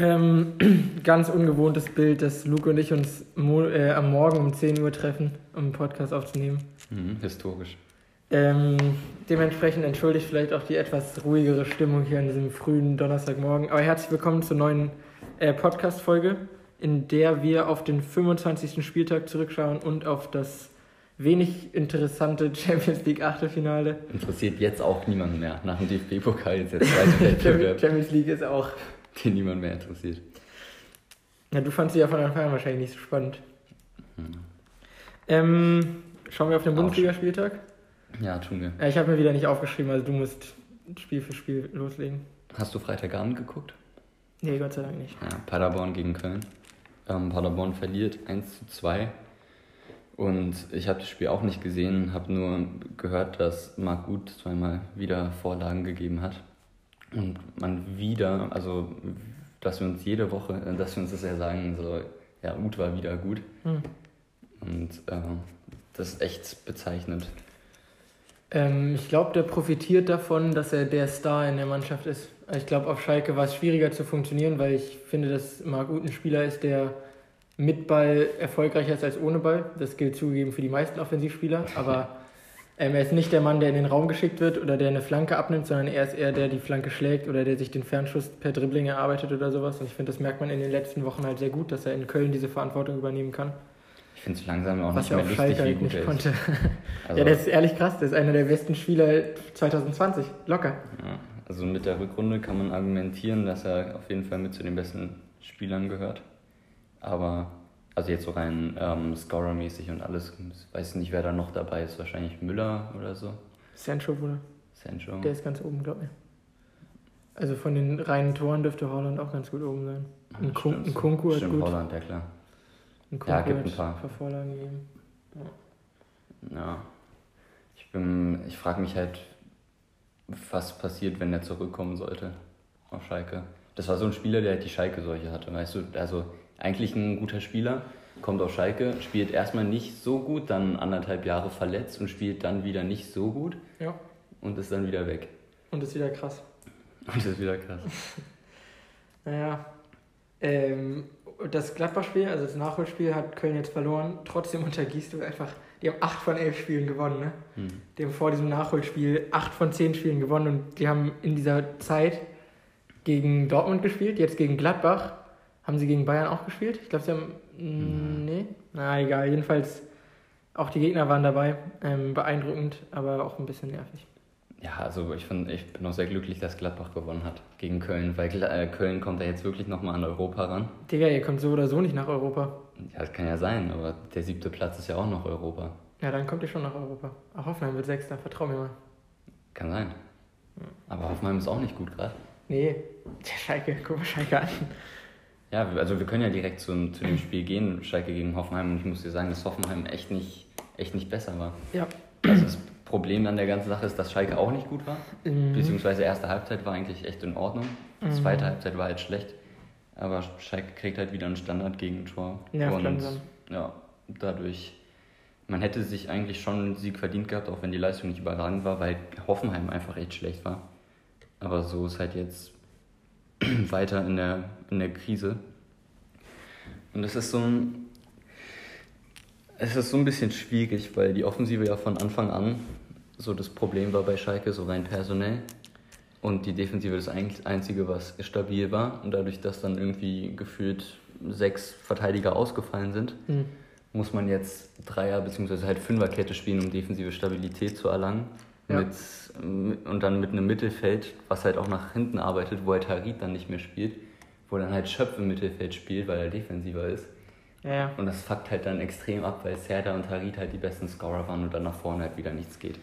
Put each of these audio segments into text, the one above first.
Ähm, ganz ungewohntes Bild, dass Luke und ich uns mo äh, am Morgen um 10 Uhr treffen, um einen Podcast aufzunehmen. Mhm, historisch. Ähm, dementsprechend entschuldigt vielleicht auch die etwas ruhigere Stimmung hier an diesem frühen Donnerstagmorgen. Aber herzlich willkommen zur neuen äh, Podcast-Folge, in der wir auf den 25. Spieltag zurückschauen und auf das wenig interessante Champions League Achtelfinale. Interessiert jetzt auch niemanden mehr. Nach dem DFB-Pokal jetzt Wettbewerb, Champions League ist auch. den niemand mehr interessiert. Ja, du fandst sie ja von Anfang an wahrscheinlich nicht so spannend. Mhm. Ähm, schauen wir auf den. Bundesligaspieltag. Ja, tun wir. Ja, ich habe mir wieder nicht aufgeschrieben, also du musst Spiel für Spiel loslegen. Hast du Freitagabend geguckt? Nee, Gott sei Dank nicht. Ja, Paderborn gegen Köln. Ähm, Paderborn verliert 1 zu 2. Und ich habe das Spiel auch nicht gesehen, habe nur gehört, dass Marc Gut zweimal wieder Vorlagen gegeben hat. Und man wieder, also dass wir uns jede Woche, äh, dass wir uns das ja sagen, so, ja, Ut war wieder gut. Hm. Und äh, das ist echt bezeichnend. Ähm, ich glaube, der profitiert davon, dass er der Star in der Mannschaft ist. Also Ich glaube, auf Schalke war es schwieriger zu funktionieren, weil ich finde, dass Marc Uth ein Spieler ist, der mit Ball erfolgreicher ist als ohne Ball. Das gilt zugegeben für die meisten Offensivspieler, aber ähm, er ist nicht der Mann, der in den Raum geschickt wird oder der eine Flanke abnimmt, sondern er ist eher der, der die Flanke schlägt oder der sich den Fernschuss per Dribbling erarbeitet oder sowas. Und ich finde, das merkt man in den letzten Wochen halt sehr gut, dass er in Köln diese Verantwortung übernehmen kann. Ich finde es langsam auch Was nicht er mehr lustig, Schalke wie halt gut nicht konnte. Also, ja, der ist ehrlich krass, der ist einer der besten Spieler 2020. Locker. Ja, also mit der Rückrunde kann man argumentieren, dass er auf jeden Fall mit zu den besten Spielern gehört. Aber, also jetzt so rein ähm, Scorer-mäßig und alles, ich weiß nicht, wer da noch dabei ist. Wahrscheinlich Müller oder so. Sancho, Bruder. Sancho. Der ist ganz oben, glaub ich. Also von den reinen Toren dürfte Holland auch ganz gut oben sein. Ein, Kun ein Kunku hat Stimmt, gut. Holland, ja klar. Ein Kunku Ja, gibt ein paar. paar Vorlagen gegeben. Ja. Ich bin, ich frage mich halt, was passiert, wenn er zurückkommen sollte auf Schalke. Das war so ein Spieler, der halt die Schalke-Seuche hatte, weißt du? Also eigentlich ein guter Spieler, kommt auf Schalke, spielt erstmal nicht so gut, dann anderthalb Jahre verletzt und spielt dann wieder nicht so gut Ja. und ist dann wieder weg. Und ist wieder krass. Und ist wieder krass. Naja. Ähm, das Gladbach-Spiel, also das Nachholspiel, hat Köln jetzt verloren. Trotzdem untergießt du einfach. Die haben 8 von 11 Spielen gewonnen, ne? Hm. Die haben vor diesem Nachholspiel 8 von 10 Spielen gewonnen und die haben in dieser Zeit gegen Dortmund gespielt, jetzt gegen Gladbach. Haben sie gegen Bayern auch gespielt? Ich glaube, sie haben. Mm, Nee? Na, egal. Jedenfalls, auch die Gegner waren dabei. Ähm, beeindruckend, aber auch ein bisschen nervig. Ja, also ich, find, ich bin auch sehr glücklich, dass Gladbach gewonnen hat gegen Köln, weil äh, Köln kommt da jetzt wirklich nochmal an Europa ran. Digga, ihr kommt so oder so nicht nach Europa. Ja, das kann ja sein, aber der siebte Platz ist ja auch noch Europa. Ja, dann kommt ihr schon nach Europa. Auch Hoffenheim wird Sechster, vertrau mir mal. Kann sein. Aber Hoffenheim ist auch nicht gut gerade. Nee, der Schalke, guck mal Schalke an. Ja, also wir können ja direkt zu, zu dem Spiel gehen, Schalke gegen Hoffenheim. Und ich muss dir sagen, dass Hoffenheim echt nicht, echt nicht besser war. Ja. Also das Problem an der ganzen Sache ist, dass Schalke auch nicht gut war. Mhm. Beziehungsweise erste Halbzeit war eigentlich echt in Ordnung. Mhm. Zweite Halbzeit war halt schlecht. Aber Schalke kriegt halt wieder ein Standard-Gegentor. Nervt Und langsam. ja, dadurch, man hätte sich eigentlich schon einen Sieg verdient gehabt, auch wenn die Leistung nicht überragend war, weil Hoffenheim einfach echt schlecht war. Aber so ist halt jetzt weiter in der, in der Krise. Und es ist so ein. Es ist so ein bisschen schwierig, weil die Offensive ja von Anfang an so das Problem war bei Schalke, so rein personell. Und die Defensive das Einzige, was stabil war. Und dadurch, dass dann irgendwie gefühlt sechs Verteidiger ausgefallen sind, Mhm. muss man jetzt Dreier- bzw. halt Fünferkette spielen, um defensive Stabilität zu erlangen. Ja. Mit- und dann mit einem Mittelfeld, was halt auch nach hinten arbeitet, wo halt Harit dann nicht mehr spielt, wo dann halt Schöpf im Mittelfeld spielt, weil er defensiver ist. Ja, ja. Und das fuckt halt dann extrem ab, weil Serda und Harit halt die besten Scorer waren und dann nach vorne halt wieder nichts geht.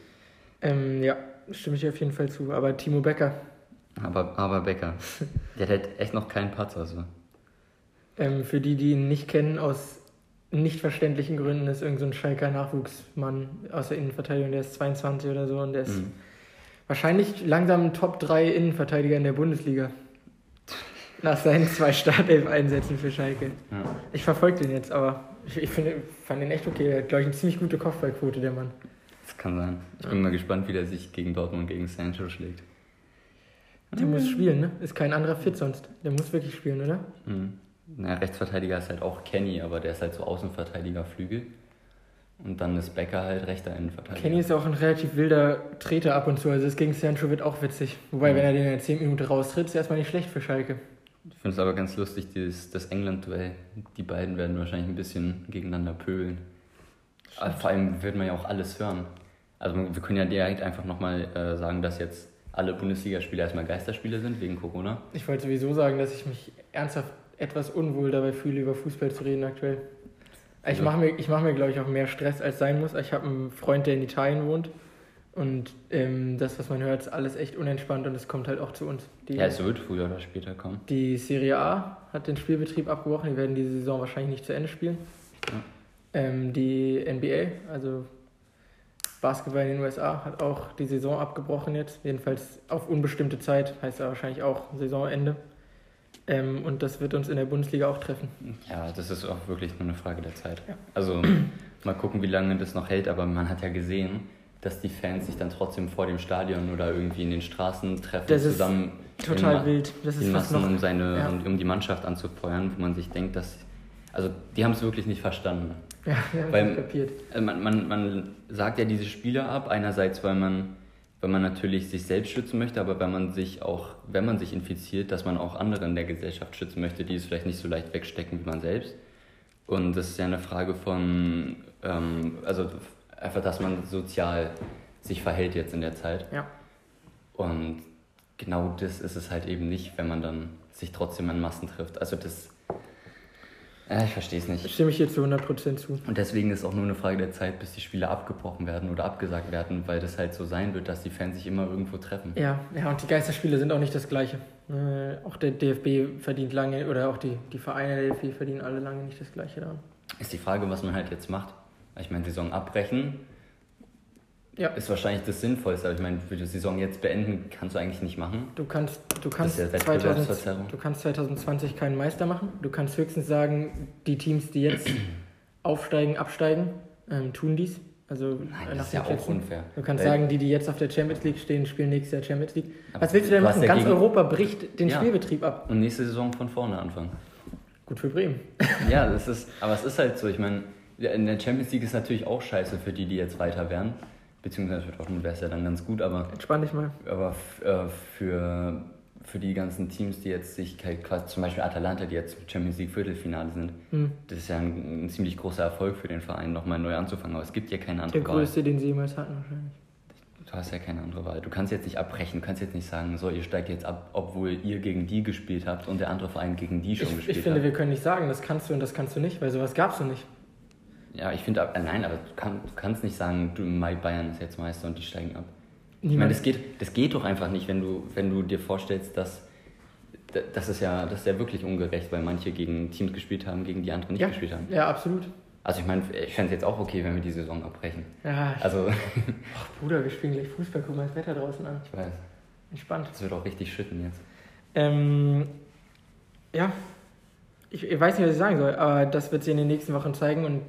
Ähm, ja, stimme ich auf jeden Fall zu. Aber Timo Becker, Aber, aber Becker, der hat halt echt noch keinen Patzer. So. ähm, für die, die ihn nicht kennen, aus nicht verständlichen Gründen, ist irgendein so ein Schalker Nachwuchsmann aus der Innenverteidigung, der ist 22 oder so und der ist Mhm. wahrscheinlich langsam Top 3 Innenverteidiger in der Bundesliga. Nach seinen zwei Startelf-Einsätzen für Schalke. Ja. Ich verfolge den jetzt, aber ich, ich finde, fand den echt okay. Er hat, glaube ich, eine ziemlich gute Kopfballquote, der Mann. Das kann sein. Ich bin mal gespannt, wie der sich gegen Dortmund und gegen Sancho schlägt. Der muss spielen, ne? Ist kein anderer fit sonst. Der muss wirklich spielen, oder? Mhm. Na, Rechtsverteidiger ist halt auch Kenny, aber der ist halt so Außenverteidiger Flügel. Und dann ist Becker halt rechter Innenverteidiger. Kenny ist auch ein relativ wilder Treter ab und zu. Also das gegen Sancho wird auch witzig. Wobei, Mhm. wenn er den in der 10 Minuten raustritt, ist erstmal nicht schlecht für Schalke. Ich finde es aber ganz lustig, dieses, das England-Duell. Die beiden werden wahrscheinlich ein bisschen gegeneinander pöbeln. Aber vor allem wird man ja auch alles hören. Also wir können ja direkt einfach nochmal äh, sagen, dass jetzt alle Bundesligaspiele erstmal Geisterspiele sind wegen Corona. Ich wollte sowieso sagen, dass ich mich ernsthaft etwas unwohl dabei fühle, über Fußball zu reden aktuell. Ich mache mir, ich mach mir glaube ich, auch mehr Stress, als sein muss. Ich habe einen Freund, der in Italien wohnt. Und ähm, das, was man hört, ist alles echt unentspannt und es kommt halt auch zu uns. Die, Ja, es wird früher oder später kommen. die Serie A hat den Spielbetrieb abgebrochen. Die werden diese Saison wahrscheinlich nicht zu Ende spielen. Ja. Ähm, die NBA, also Basketball in den USA, hat auch die Saison abgebrochen jetzt. Jedenfalls auf unbestimmte Zeit, heißt ja wahrscheinlich auch Saisonende. Ähm, und das wird uns in der Bundesliga auch treffen. Ja, das ist auch wirklich nur eine Frage der Zeit. Ja. Also mal gucken, wie lange das noch hält, aber man hat ja gesehen, dass die Fans sich dann trotzdem vor dem Stadion oder irgendwie in den Straßen treffen, Das ist zusammen Total in, wild. Das ist Massen, noch. um, seine, ja. um, die Mannschaft anzufeuern, wo man sich denkt, dass. Also die haben es wirklich nicht verstanden. Ja, haben Weil- kapiert. Also man, man, man sagt ja diese Spieler ab, einerseits, weil man, weil man natürlich sich selbst schützen möchte, aber wenn man sich auch, wenn man sich infiziert, dass man auch andere in der Gesellschaft schützen möchte, die es vielleicht nicht so leicht wegstecken wie man selbst. Und das ist ja eine Frage von, ähm, also einfach, dass man sozial sich verhält jetzt in der Zeit. Ja. Und genau das ist es halt eben nicht, wenn man dann sich trotzdem an Massen trifft. Also das, äh, ich verstehe es nicht. Stimme ich hier zu 100% zu. Und deswegen ist auch nur eine Frage der Zeit, bis die Spiele abgebrochen werden oder abgesagt werden, weil das halt so sein wird, dass die Fans sich immer irgendwo treffen. Ja, ja, und die Geisterspiele sind auch nicht das Gleiche. Äh, auch der DFB verdient lange, oder auch die, die Vereine der DFB verdienen alle lange nicht das Gleiche daran. Ist die Frage, was man halt jetzt macht. Ich meine, Saison abbrechen Ja. ist wahrscheinlich das Sinnvollste. Aber ich meine, für die Saison jetzt beenden kannst du eigentlich nicht machen. Du kannst, du kannst, ja 2000, Wettbewerbsverzerrung. du kannst 2020 keinen Meister machen. Du kannst höchstens sagen, die Teams, die jetzt aufsteigen, absteigen, ähm, tun dies. Also Nein, äh, das ist ja den auch Plätzen. unfair. Du kannst Weil- sagen, die, die jetzt auf der Champions League stehen, spielen nächstes Jahr Champions League. Was willst du denn machen? Ganz Europa bricht den Ja. Spielbetrieb ab. Und nächste Saison von vorne anfangen. Gut für Bremen. ja, das ist, aber es ist halt so. Ich meine, in der Champions League ist natürlich auch scheiße für die, die jetzt weiter wären. Beziehungsweise für Dortmund wäre es ja dann ganz gut, aber Entspann dich mal. Aber äh, für, für die ganzen Teams, die jetzt sich quasi, zum Beispiel Atalanta, die jetzt Champions League Viertelfinale sind, Hm. das ist ja ein, ein ziemlich großer Erfolg für den Verein, nochmal neu anzufangen. Aber es gibt ja keine Der andere Wahl. größte, den sie jemals hatten wahrscheinlich. Du hast ja keine andere Wahl. Du kannst jetzt nicht abbrechen, du kannst jetzt nicht sagen, so, ihr steigt jetzt ab, obwohl ihr gegen die gespielt habt und der andere Verein gegen die schon Ich, gespielt ich finde, hat. wir können nicht sagen, das kannst du und das kannst du nicht, weil sowas gab's du nicht. Ja, ich finde, äh, nein, aber du, kann, du kannst nicht sagen, du, Mai Bayern ist jetzt Meister und die steigen ab. Ich meine, Niemand. das geht, das geht doch einfach nicht, wenn du, wenn du dir vorstellst, dass da- das ist ja, das ist ja wirklich ungerecht, weil manche gegen Teams gespielt haben, gegen die anderen nicht ja, gespielt haben. ja, absolut. Also ich meine, ich fände es jetzt auch okay, wenn wir die Saison abbrechen. Ja, Also, ach, Bruder, wir spielen gleich Fußball, guck mal das Wetter draußen an. ich weiß, Entspannt. das wird auch richtig schütten jetzt. Ähm, ja, ich, ich weiß nicht, was ich sagen soll, aber das wird sich in den nächsten Wochen zeigen und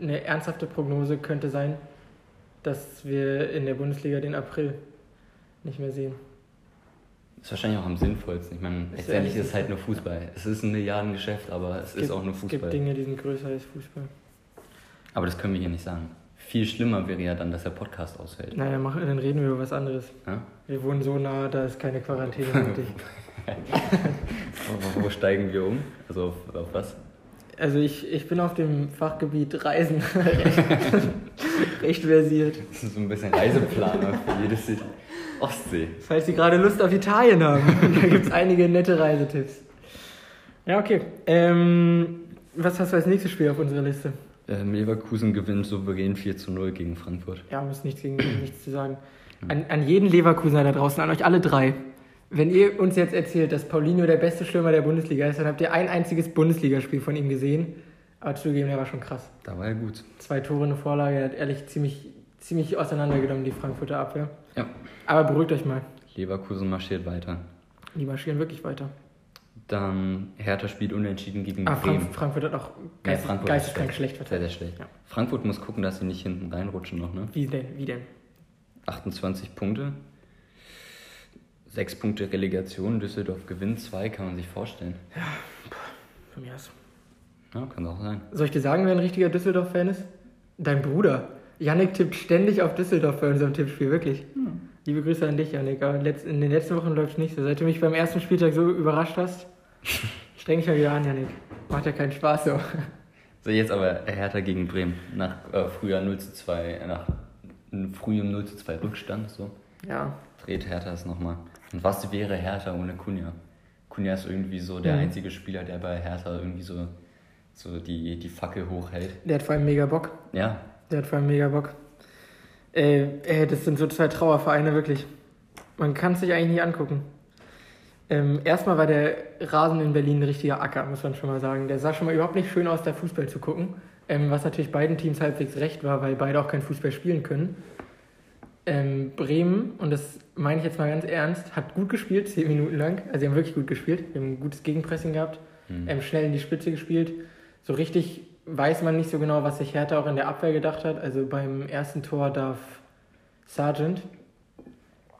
eine ernsthafte Prognose könnte sein, dass wir in der Bundesliga den April nicht mehr sehen. Ist wahrscheinlich auch am sinnvollsten. Ich meine, Ist letztendlich ist es halt nur Fußball. Es ist ein Milliardengeschäft, aber es, ist gibt- auch nur Es gibt Fußball. Dinge, die sind größer als Fußball. Aber das können wir hier nicht sagen. Viel schlimmer wäre ja dann, dass der Podcast ausfällt. Naja, mach, dann reden wir über was anderes. Ja? Wir wohnen so nah, da ist keine Quarantäne nötig. Wo, wo steigen wir um? Also auf, auf was? Also ich, ich bin auf dem Fachgebiet Reisen recht, recht versiert. Das ist so ein bisschen Reiseplaner für jede City. Ostsee. Falls Sie gerade Lust auf Italien haben, da gibt es einige nette Reisetipps. Ja, okay. Ähm, was hast du als nächstes Spiel auf unserer Liste? Ähm, Leverkusen gewinnt souverän 4 zu 0 gegen Frankfurt. Ja, muss nichts, gegen, nichts zu sagen. An, an jeden Leverkusener da draußen, an euch alle drei. Wenn ihr uns jetzt erzählt, dass Paulinho der beste Stürmer der Bundesliga ist, dann habt ihr ein einziges Bundesligaspiel von ihm gesehen. Aber zugegeben, der war schon krass. Da war er gut. Zwei Tore, eine Vorlage, er hat ehrlich ziemlich, ziemlich auseinandergenommen, die Frankfurter Abwehr. Ja. Aber beruhigt euch mal. Leverkusen marschiert weiter. Die marschieren wirklich weiter. Dann Hertha spielt unentschieden gegen Ah, Bremen. Frank Frankfurt hat auch Ja, geist, Frankfurt geisteskrank ist schlecht Sehr, verteidigt. sehr schlecht. Ja. Frankfurt muss gucken, dass sie nicht hinten reinrutschen noch, ne? Wie denn? Wie denn? 28 Punkte. Sechs Punkte Relegation, Düsseldorf gewinnt zwei, kann man sich vorstellen. Ja, von mir aus. Ja, kann auch sein. Soll ich dir sagen, wer ein richtiger Düsseldorf-Fan ist? Dein Bruder. Yannick tippt ständig auf Düsseldorf bei unserem Tippspiel, wirklich. Hm. Liebe Grüße an dich, Yannick. Aber in den letzten Wochen läuft es nicht so. Seit du mich beim ersten Spieltag so überrascht hast, streng dich mal wieder an, Yannick. Macht ja keinen Spaß so. So, jetzt aber Hertha gegen Bremen. Nach äh, früher 0 zu 2, nach frühem 0 zu 2 Rückstand. So. Ja. Dreht Hertha es nochmal. Und was wäre Hertha ohne Kunja? Kunja ist irgendwie so der mhm. einzige Spieler, der bei Hertha irgendwie so, so die, die Fackel hochhält. Der hat vor allem mega Bock. Ja. Der hat vor allem mega Bock. Äh, ey, das sind so zwei Trauervereine, wirklich. Man kann es sich eigentlich nicht angucken. Ähm, erstmal war der Rasen in Berlin ein richtiger Acker, muss man schon mal sagen. Der sah schon mal überhaupt nicht schön aus, da Fußball zu gucken. Ähm, was natürlich beiden Teams halbwegs recht war, weil beide auch kein Fußball spielen können. Ähm, Bremen, und das meine ich jetzt mal ganz ernst, hat gut gespielt, zehn Minuten lang. Also sie haben wirklich gut gespielt. Wir haben ein gutes Gegenpressing gehabt, mhm. ähm, schnell in die Spitze gespielt. So richtig weiß man nicht so genau, was sich Hertha auch in der Abwehr gedacht hat. Also beim ersten Tor darf Sargent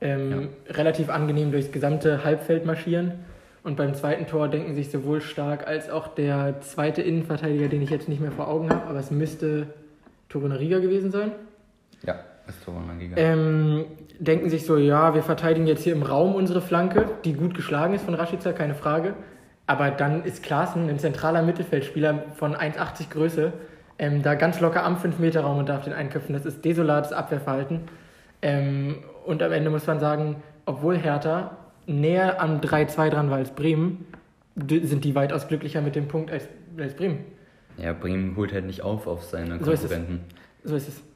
ähm, ja. relativ angenehm durchs gesamte Halbfeld marschieren. Und beim zweiten Tor denken sich sowohl Stark als auch der zweite Innenverteidiger, den ich jetzt nicht mehr vor Augen habe, aber es müsste Torunariga gewesen sein. Ja, ist Torunariga. Ähm, denken sich so, ja, wir verteidigen jetzt hier im Raum unsere Flanke, die gut geschlagen ist von Rashica, keine Frage. Aber dann ist Klaassen ein zentraler Mittelfeldspieler von 1,80 Größe, ähm, da ganz locker am 5-Meter-Raum und darf den einköpfen. Das ist desolates Abwehrverhalten. Ähm, und am Ende muss man sagen, obwohl Hertha näher am 3-2 dran war als Bremen, sind die weitaus glücklicher mit dem Punkt als, als Bremen. Ja, Bremen holt halt nicht auf auf seine Konkurrenten. So ist es. So ist es.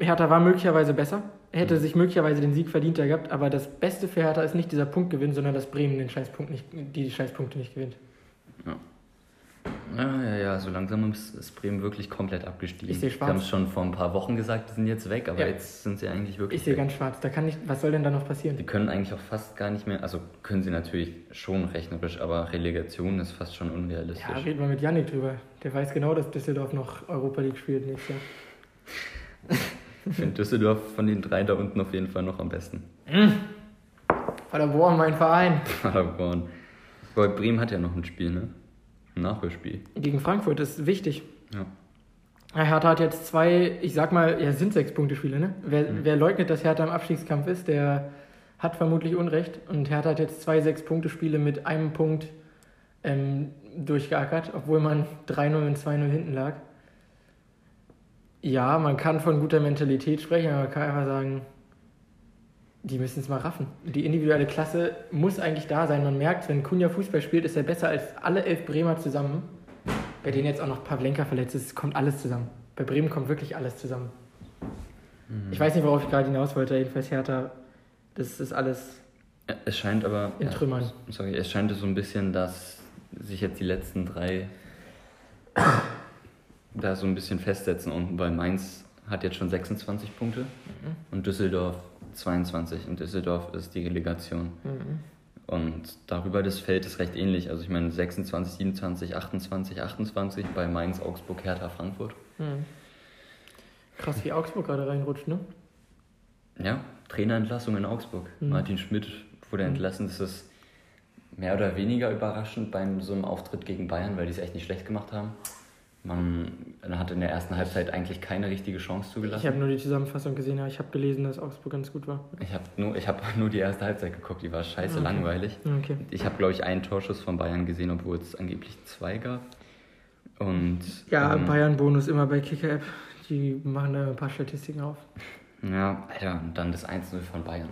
Hertha war möglicherweise besser, hätte mhm. sich möglicherweise den Sieg verdient gehabt, aber das Beste für Hertha ist nicht dieser Punktgewinn, sondern dass Bremen den Scheißpunkt nicht, die Scheißpunkte nicht gewinnt. Ja. Ja, ja, ja, so langsam ist Bremen wirklich komplett abgestiegen. Ich sehe schwarz. Wir haben es schon vor ein paar Wochen gesagt, die sind jetzt weg, aber ja. jetzt sind sie eigentlich wirklich Ich sehe ganz schwarz. Da kann nicht, was soll denn da noch passieren? Die können eigentlich auch fast gar nicht mehr, also können sie natürlich schon rechnerisch, aber Relegation ist fast schon unrealistisch. Ja, reden wir mit Yannick drüber. Der weiß genau, dass Düsseldorf noch Europa League spielt nächstes Jahr. Ich finde Düsseldorf von den drei da unten auf jeden Fall noch am besten. Mhm. Paderborn, mein Verein. Paderborn. Weil Bremen hat ja noch ein Spiel, ne? Nachholspiel. Gegen Frankfurt ist wichtig. Ja. Hertha hat jetzt zwei, ich sag mal, ja, sind sechs Punkte Spiele, ne? Wer, mhm. wer leugnet, dass Hertha im Abstiegskampf ist, der hat vermutlich Unrecht. Und Hertha hat jetzt zwei sechs Punkte Spiele mit einem Punkt ähm, durchgeackert, obwohl man 3-0 und 2-0 hinten lag. Ja, man kann von guter Mentalität sprechen, aber man kann einfach sagen, die müssen es mal raffen. Die individuelle Klasse muss eigentlich da sein. Man merkt, wenn Kunja Fußball spielt, ist er besser als alle elf Bremer zusammen. Bei denen jetzt auch noch Pavlenka verletzt ist, kommt alles zusammen. Bei Bremen kommt wirklich alles zusammen. Mhm. Ich weiß nicht, worauf ich gerade hinaus wollte. Jedenfalls Hertha, das ist alles. Es scheint aber. In Trümmern. Ja, sorry, es scheint so ein bisschen, dass sich jetzt die letzten drei da so ein bisschen festsetzen. Und bei Mainz hat jetzt schon 26 Punkte mhm. und Düsseldorf 22 und Düsseldorf ist die Relegation. Mhm. Und darüber das Feld ist recht ähnlich. Also ich meine 26, 27, 28, 28 bei Mainz, Augsburg, Hertha, Frankfurt. Mhm. Krass, wie Augsburg gerade reinrutscht, ne? Ja, Trainerentlassung in Augsburg. Mhm. Martin Schmidt wurde mhm. entlassen. Das ist mehr oder weniger überraschend bei so einem Auftritt gegen Bayern, weil die es echt nicht schlecht gemacht haben. Man hat in der ersten Halbzeit eigentlich keine richtige Chance zugelassen. Ich habe nur die Zusammenfassung gesehen, aber ich habe gelesen, dass Augsburg ganz gut war. Ich habe nur, hab nur die erste Halbzeit geguckt, die war scheiße okay. langweilig. Okay. Ich habe, glaube ich, einen Torschuss von Bayern gesehen, obwohl es angeblich zwei gab. Und, ja, ähm, Bayern-Bonus immer bei Kicker-App. Die machen da ein paar Statistiken auf. Ja, Alter, und dann das 1-0 von Bayern.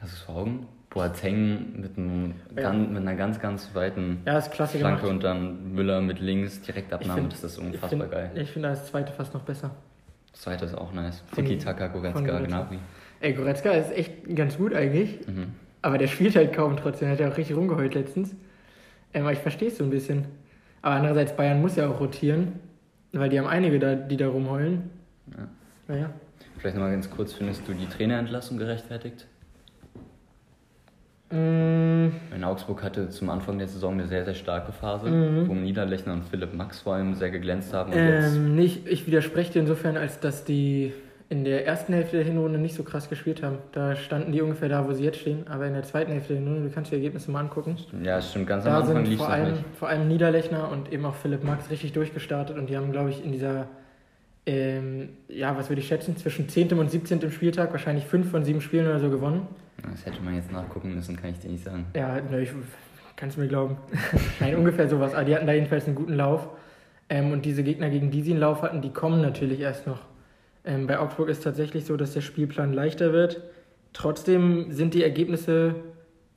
Hast du es vor Augen? Boateng mit, einem ja. ganz, mit einer ganz, ganz weiten ja, Flanke gemacht. und dann Müller mit links direkt Abnahme. das ist unfassbar ich find, geil. Ich finde das zweite fast noch besser. Das zweite ist auch nice. Tiki Taka, Goretzka, Gnabry. Ey, Goretzka ist echt ganz gut eigentlich. Mhm. Aber der spielt halt kaum trotzdem. Hat ja auch richtig rumgeheult letztens. Ähm, aber ich verstehe es so ein bisschen. Aber andererseits, Bayern muss ja auch rotieren. Weil die haben einige da, die da rumheulen. Ja. Naja. Vielleicht nochmal ganz kurz, findest du die Trainerentlassung gerechtfertigt? Mm. In Augsburg hatte zum Anfang der Saison eine sehr, sehr starke Phase, mm. wo Niederlechner und Philipp Max vor allem sehr geglänzt haben. Ähm, nicht, ich widerspreche dir insofern, als dass die in der ersten Hälfte der Hinrunde nicht so krass gespielt haben. Da standen die ungefähr da, wo sie jetzt stehen. Aber in der zweiten Hälfte der Hinrunde, du kannst die Ergebnisse mal angucken. Ja, stimmt. Ganz Da am Anfang sind lief es vor allem, vor allem Niederlechner und eben auch Philipp Max richtig durchgestartet. Und die haben, glaube ich, in dieser, ähm, ja, was würde ich schätzen, zwischen 10. und 17. Spieltag wahrscheinlich fünf von sieben Spielen oder so gewonnen. Das hätte man jetzt nachgucken müssen, kann ich dir nicht sagen. Ja, ne, ich kannst mir glauben. Nein, ungefähr sowas. Aber die hatten da jedenfalls einen guten Lauf. Ähm, und diese Gegner, gegen die sie einen Lauf hatten, die kommen natürlich erst noch. Ähm, bei Augsburg ist tatsächlich so, dass der Spielplan leichter wird. Trotzdem sind die Ergebnisse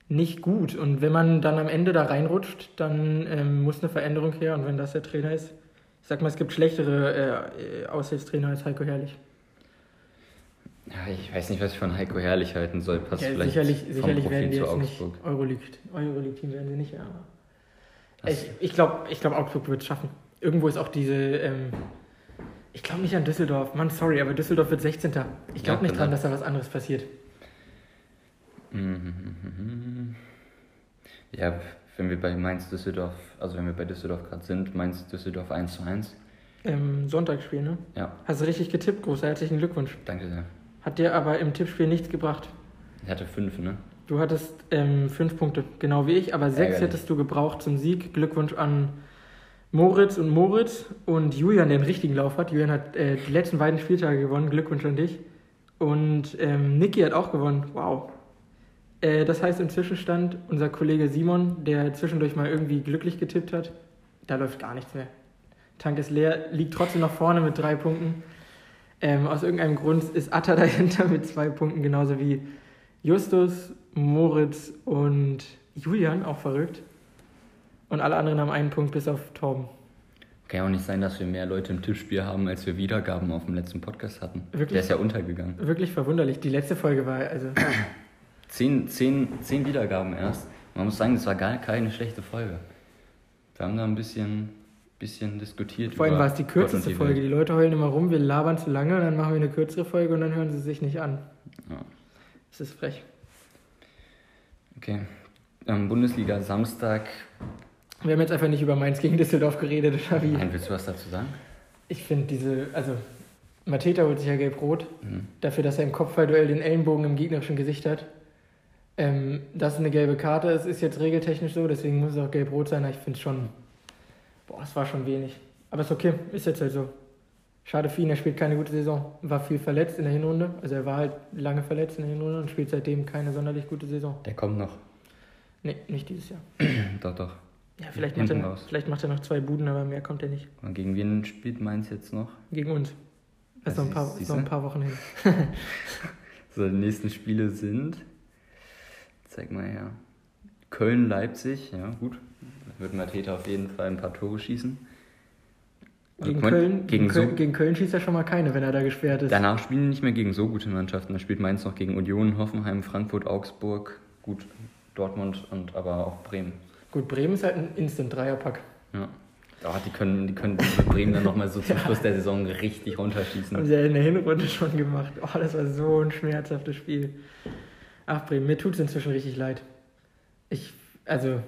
nicht gut. Und wenn man dann am Ende da reinrutscht, dann ähm, muss eine Veränderung her. Und wenn das der Trainer ist, ich sag mal, es gibt schlechtere äh, äh, Aushilfstrainer als Heiko Herrlich. Ja, ich weiß nicht, was ich von Heiko Herrlich halten soll. Passt Ja, vielleicht sicherlich vom sicherlich Profil werden die zu Augsburg. nicht Euroleague, Euroleague-Team werden sie nicht, aber ich, ich glaube, ich glaub, Augsburg wird es schaffen. Irgendwo ist auch diese, ähm, ich glaube nicht an Düsseldorf, Mann, sorry, aber Düsseldorf wird 16. Ich glaube Ja, nicht dran, sein. dass da was anderes passiert. Mhm. Ja, wenn wir bei Mainz Düsseldorf, also wenn wir bei Düsseldorf gerade sind, Mainz Düsseldorf 1 zu 1. Ähm, Sonntagsspiel, ne? Ja, Hast du richtig getippt, groß, herzlichen Glückwunsch. danke sehr. Hat dir aber im Tippspiel nichts gebracht. Ich hatte 5, ne? Du hattest ähm, fünf Punkte, genau wie ich, aber sechs Ärgerlich. hättest du gebraucht zum Sieg. Glückwunsch an Moritz und Moritz und Julian, der einen richtigen Lauf hat. Julian hat äh, die letzten beiden Spieltage gewonnen. Glückwunsch an dich. Und ähm, Niki hat auch gewonnen. Wow. Äh, das heißt im Zwischenstand, unser Kollege Simon, der zwischendurch mal irgendwie glücklich getippt hat, da läuft gar nichts mehr. Tank ist leer, liegt trotzdem noch vorne mit drei Punkten. Ähm, aus irgendeinem Grund ist Atta dahinter mit zwei Punkten, genauso wie Justus, Moritz und Julian, auch verrückt. Und alle anderen haben einen Punkt bis auf Torben. Kann ja auch nicht sein, dass wir mehr Leute im Tippspiel haben, als wir Wiedergaben auf dem letzten Podcast hatten. Wirklich? Der ist ja untergegangen. Wirklich verwunderlich. Die letzte Folge war also. Zehn, zehn, zehn Wiedergaben erst. Man muss sagen, das war gar keine schlechte Folge. Wir haben da ein bisschen, bisschen diskutiert. Vor allem war es die kürzeste die Folge. Die Leute heulen immer rum, wir labern zu lange und dann machen wir eine kürzere Folge und dann hören sie sich nicht an. Ja. Das ist frech. Okay. Ähm, Bundesliga Samstag. Wir haben jetzt einfach nicht über Mainz gegen Düsseldorf geredet, oder wie? Nein, willst du was dazu sagen? Ich finde diese, also Mateta holt sich ja gelb-rot, Mhm. dafür, dass er im Kopfballduell den Ellenbogen im gegnerischen Gesicht hat. Ähm, das ist eine gelbe Karte, es ist jetzt regeltechnisch so, deswegen muss es auch gelb-rot sein, ich finde es schon, boah, es war schon wenig. Aber ist okay, ist jetzt halt so. Schade für ihn, er spielt keine gute Saison, war viel verletzt in der Hinrunde, also er war halt lange verletzt in der Hinrunde und spielt seitdem keine sonderlich gute Saison. Der kommt noch. Nee, nicht dieses Jahr. doch, doch. Ja, vielleicht macht, er, vielleicht macht er noch zwei Buden, aber mehr kommt er nicht. Und gegen wen spielt Mainz jetzt noch? Gegen uns. Noch ein paar, noch ein paar Wochen hin. So, die nächsten Spiele sind. Zeig mal her. Köln, Leipzig, ja, gut. Da wird Mateta auf jeden Fall ein paar Tore schießen. Gegen Guck mal, Köln, Gegen Köln, so, gegen Köln schießt er schon mal keine, wenn er da gesperrt ist. danach spielen nicht mehr gegen so gute Mannschaften. Da spielt Mainz noch gegen Union, Hoffenheim, Frankfurt, Augsburg, gut, Dortmund und aber auch Bremen. Gut, Bremen ist halt ein Instant-Dreierpack. Ja. Oh, die können, die können diese Bremen dann nochmal so zum Schluss der Saison richtig runterschießen. Haben sie ja in der Hinrunde schon gemacht. Oh, das war so ein schmerzhaftes Spiel. Ach, Bremen, mir tut es inzwischen richtig leid. Ich, also,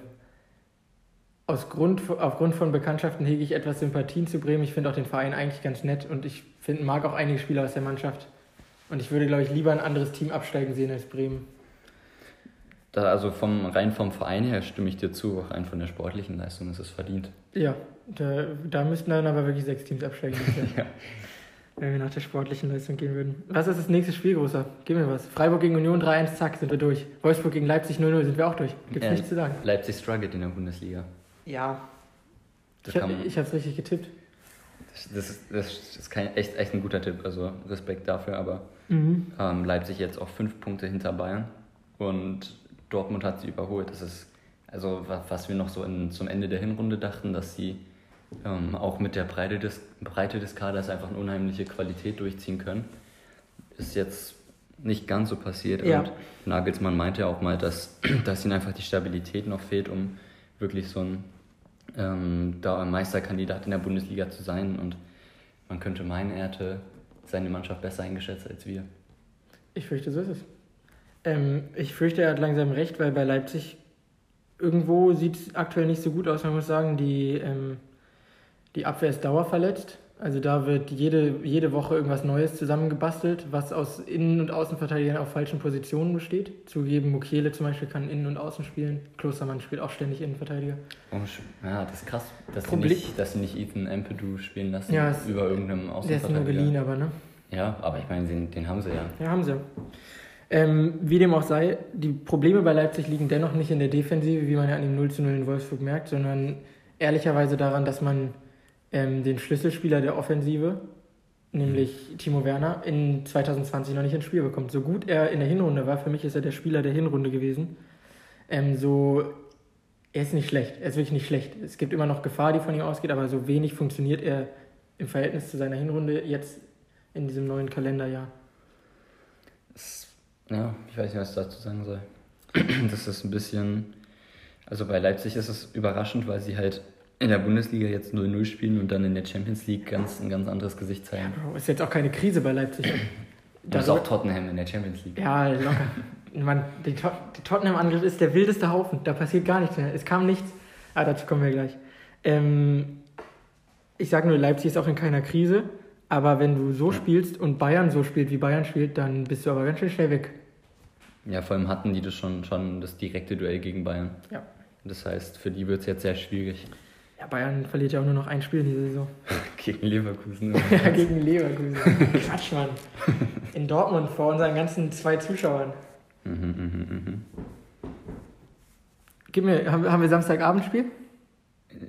aus Grund, aufgrund von Bekanntschaften hege ich etwas Sympathien zu Bremen. Ich finde auch den Verein eigentlich ganz nett und ich find, mag auch einige Spieler aus der Mannschaft. Und ich würde, glaube ich, lieber ein anderes Team absteigen sehen als Bremen. Da, also vom, rein vom Verein her stimme ich dir zu, auch rein von der sportlichen Leistung ist es verdient. Ja, da, da müssten dann aber wirklich sechs Teams absteigen. Ja. Wenn wir nach der sportlichen Leistung gehen würden. Was ist das nächste Spiel, Großer? Gib mir was. Freiburg gegen Union 3-1, zack, sind wir durch. Wolfsburg gegen Leipzig 0-0, sind wir auch durch. Gibt's Ja. nichts zu sagen. Leipzig struggelt in der Bundesliga. Ja. Das, Ich, hab, ich hab's richtig getippt. das, das, das ist kein, echt, echt ein guter Tipp, also Respekt dafür, aber Mhm. ähm, Leipzig jetzt auch fünf Punkte hinter Bayern und Dortmund hat sie überholt. Das ist also wa- was wir noch so in, zum Ende der Hinrunde dachten, dass sie ähm, auch mit der Breite des, Breite des Kaders einfach eine unheimliche Qualität durchziehen können. Ist jetzt nicht ganz so passiert Ja. und Nagelsmann meinte ja auch mal, dass, dass ihnen einfach die Stabilität noch fehlt, um wirklich so ein ähm, da ein Meisterkandidat in der Bundesliga zu sein und man könnte meinen, er hätte seine Mannschaft besser eingeschätzt als wir. Ich fürchte, so ist es. Ähm, ich fürchte, er hat langsam recht, weil bei Leipzig irgendwo sieht es aktuell nicht so gut aus. Man muss sagen, die, ähm, die Abwehr ist dauerverletzt. Also da wird jede, jede Woche irgendwas Neues zusammengebastelt, was aus Innen- und Außenverteidigern auf falschen Positionen besteht. Zugeben, Mukiele zum Beispiel kann Innen und Außen spielen. Klostermann spielt auch ständig Innenverteidiger. Oh, ja, das ist krass, dass sie nicht, dass sie nicht Ethan Ampadu spielen lassen Ja, es- über irgendeinem Der ist nur Außenverteidiger. geliehen, aber ne? Ja, aber ich meine, den, den haben sie ja. Ja, haben sie. Ähm, wie dem auch sei, die Probleme bei Leipzig liegen dennoch nicht in der Defensive, wie man ja an dem 0 zu 0 in Wolfsburg merkt, sondern ehrlicherweise daran, dass man ähm, den Schlüsselspieler der Offensive, nämlich Timo Werner, in 2020 noch nicht ins Spiel bekommt. So gut er in der Hinrunde war, für mich ist er der Spieler der Hinrunde gewesen, ähm, so er ist nicht schlecht, er ist wirklich nicht schlecht. Es gibt immer noch Gefahr, die von ihm ausgeht, aber so wenig funktioniert er im Verhältnis zu seiner Hinrunde jetzt in diesem neuen Kalenderjahr. Ja, ich weiß nicht, was ich dazu sagen soll. Das ist ein bisschen. Also bei Leipzig ist es überraschend, weil sie halt in der Bundesliga jetzt 0-0 spielen und dann in der Champions League ganz, ein ganz anderes Gesicht zeigen. Bro, Ist jetzt auch keine Krise bei Leipzig. Das ist auch Tottenham in der Champions League. ja, locker. Mann, der, Tot Tottenham-Angriff ist der wildeste Haufen. Da passiert gar nichts mehr. Es kam nichts. Ah, dazu kommen wir gleich. Ähm, ich sage nur, Leipzig ist auch in keiner Krise. Aber wenn du so spielst und Bayern so spielt, wie Bayern spielt, dann bist du aber ganz schön schnell weg. Ja, vor allem hatten die das schon, schon das direkte Duell gegen Bayern. Ja. Das heißt, für die wird es jetzt sehr schwierig. Ja, Bayern verliert ja auch nur noch ein Spiel in dieser Saison. Gegen Leverkusen. ja, gegen Leverkusen. Quatsch, Mann. In Dortmund vor unseren ganzen zwei Zuschauern. mhm, mhm, mhm. Gib mir, haben, haben wir Samstagabendspiel?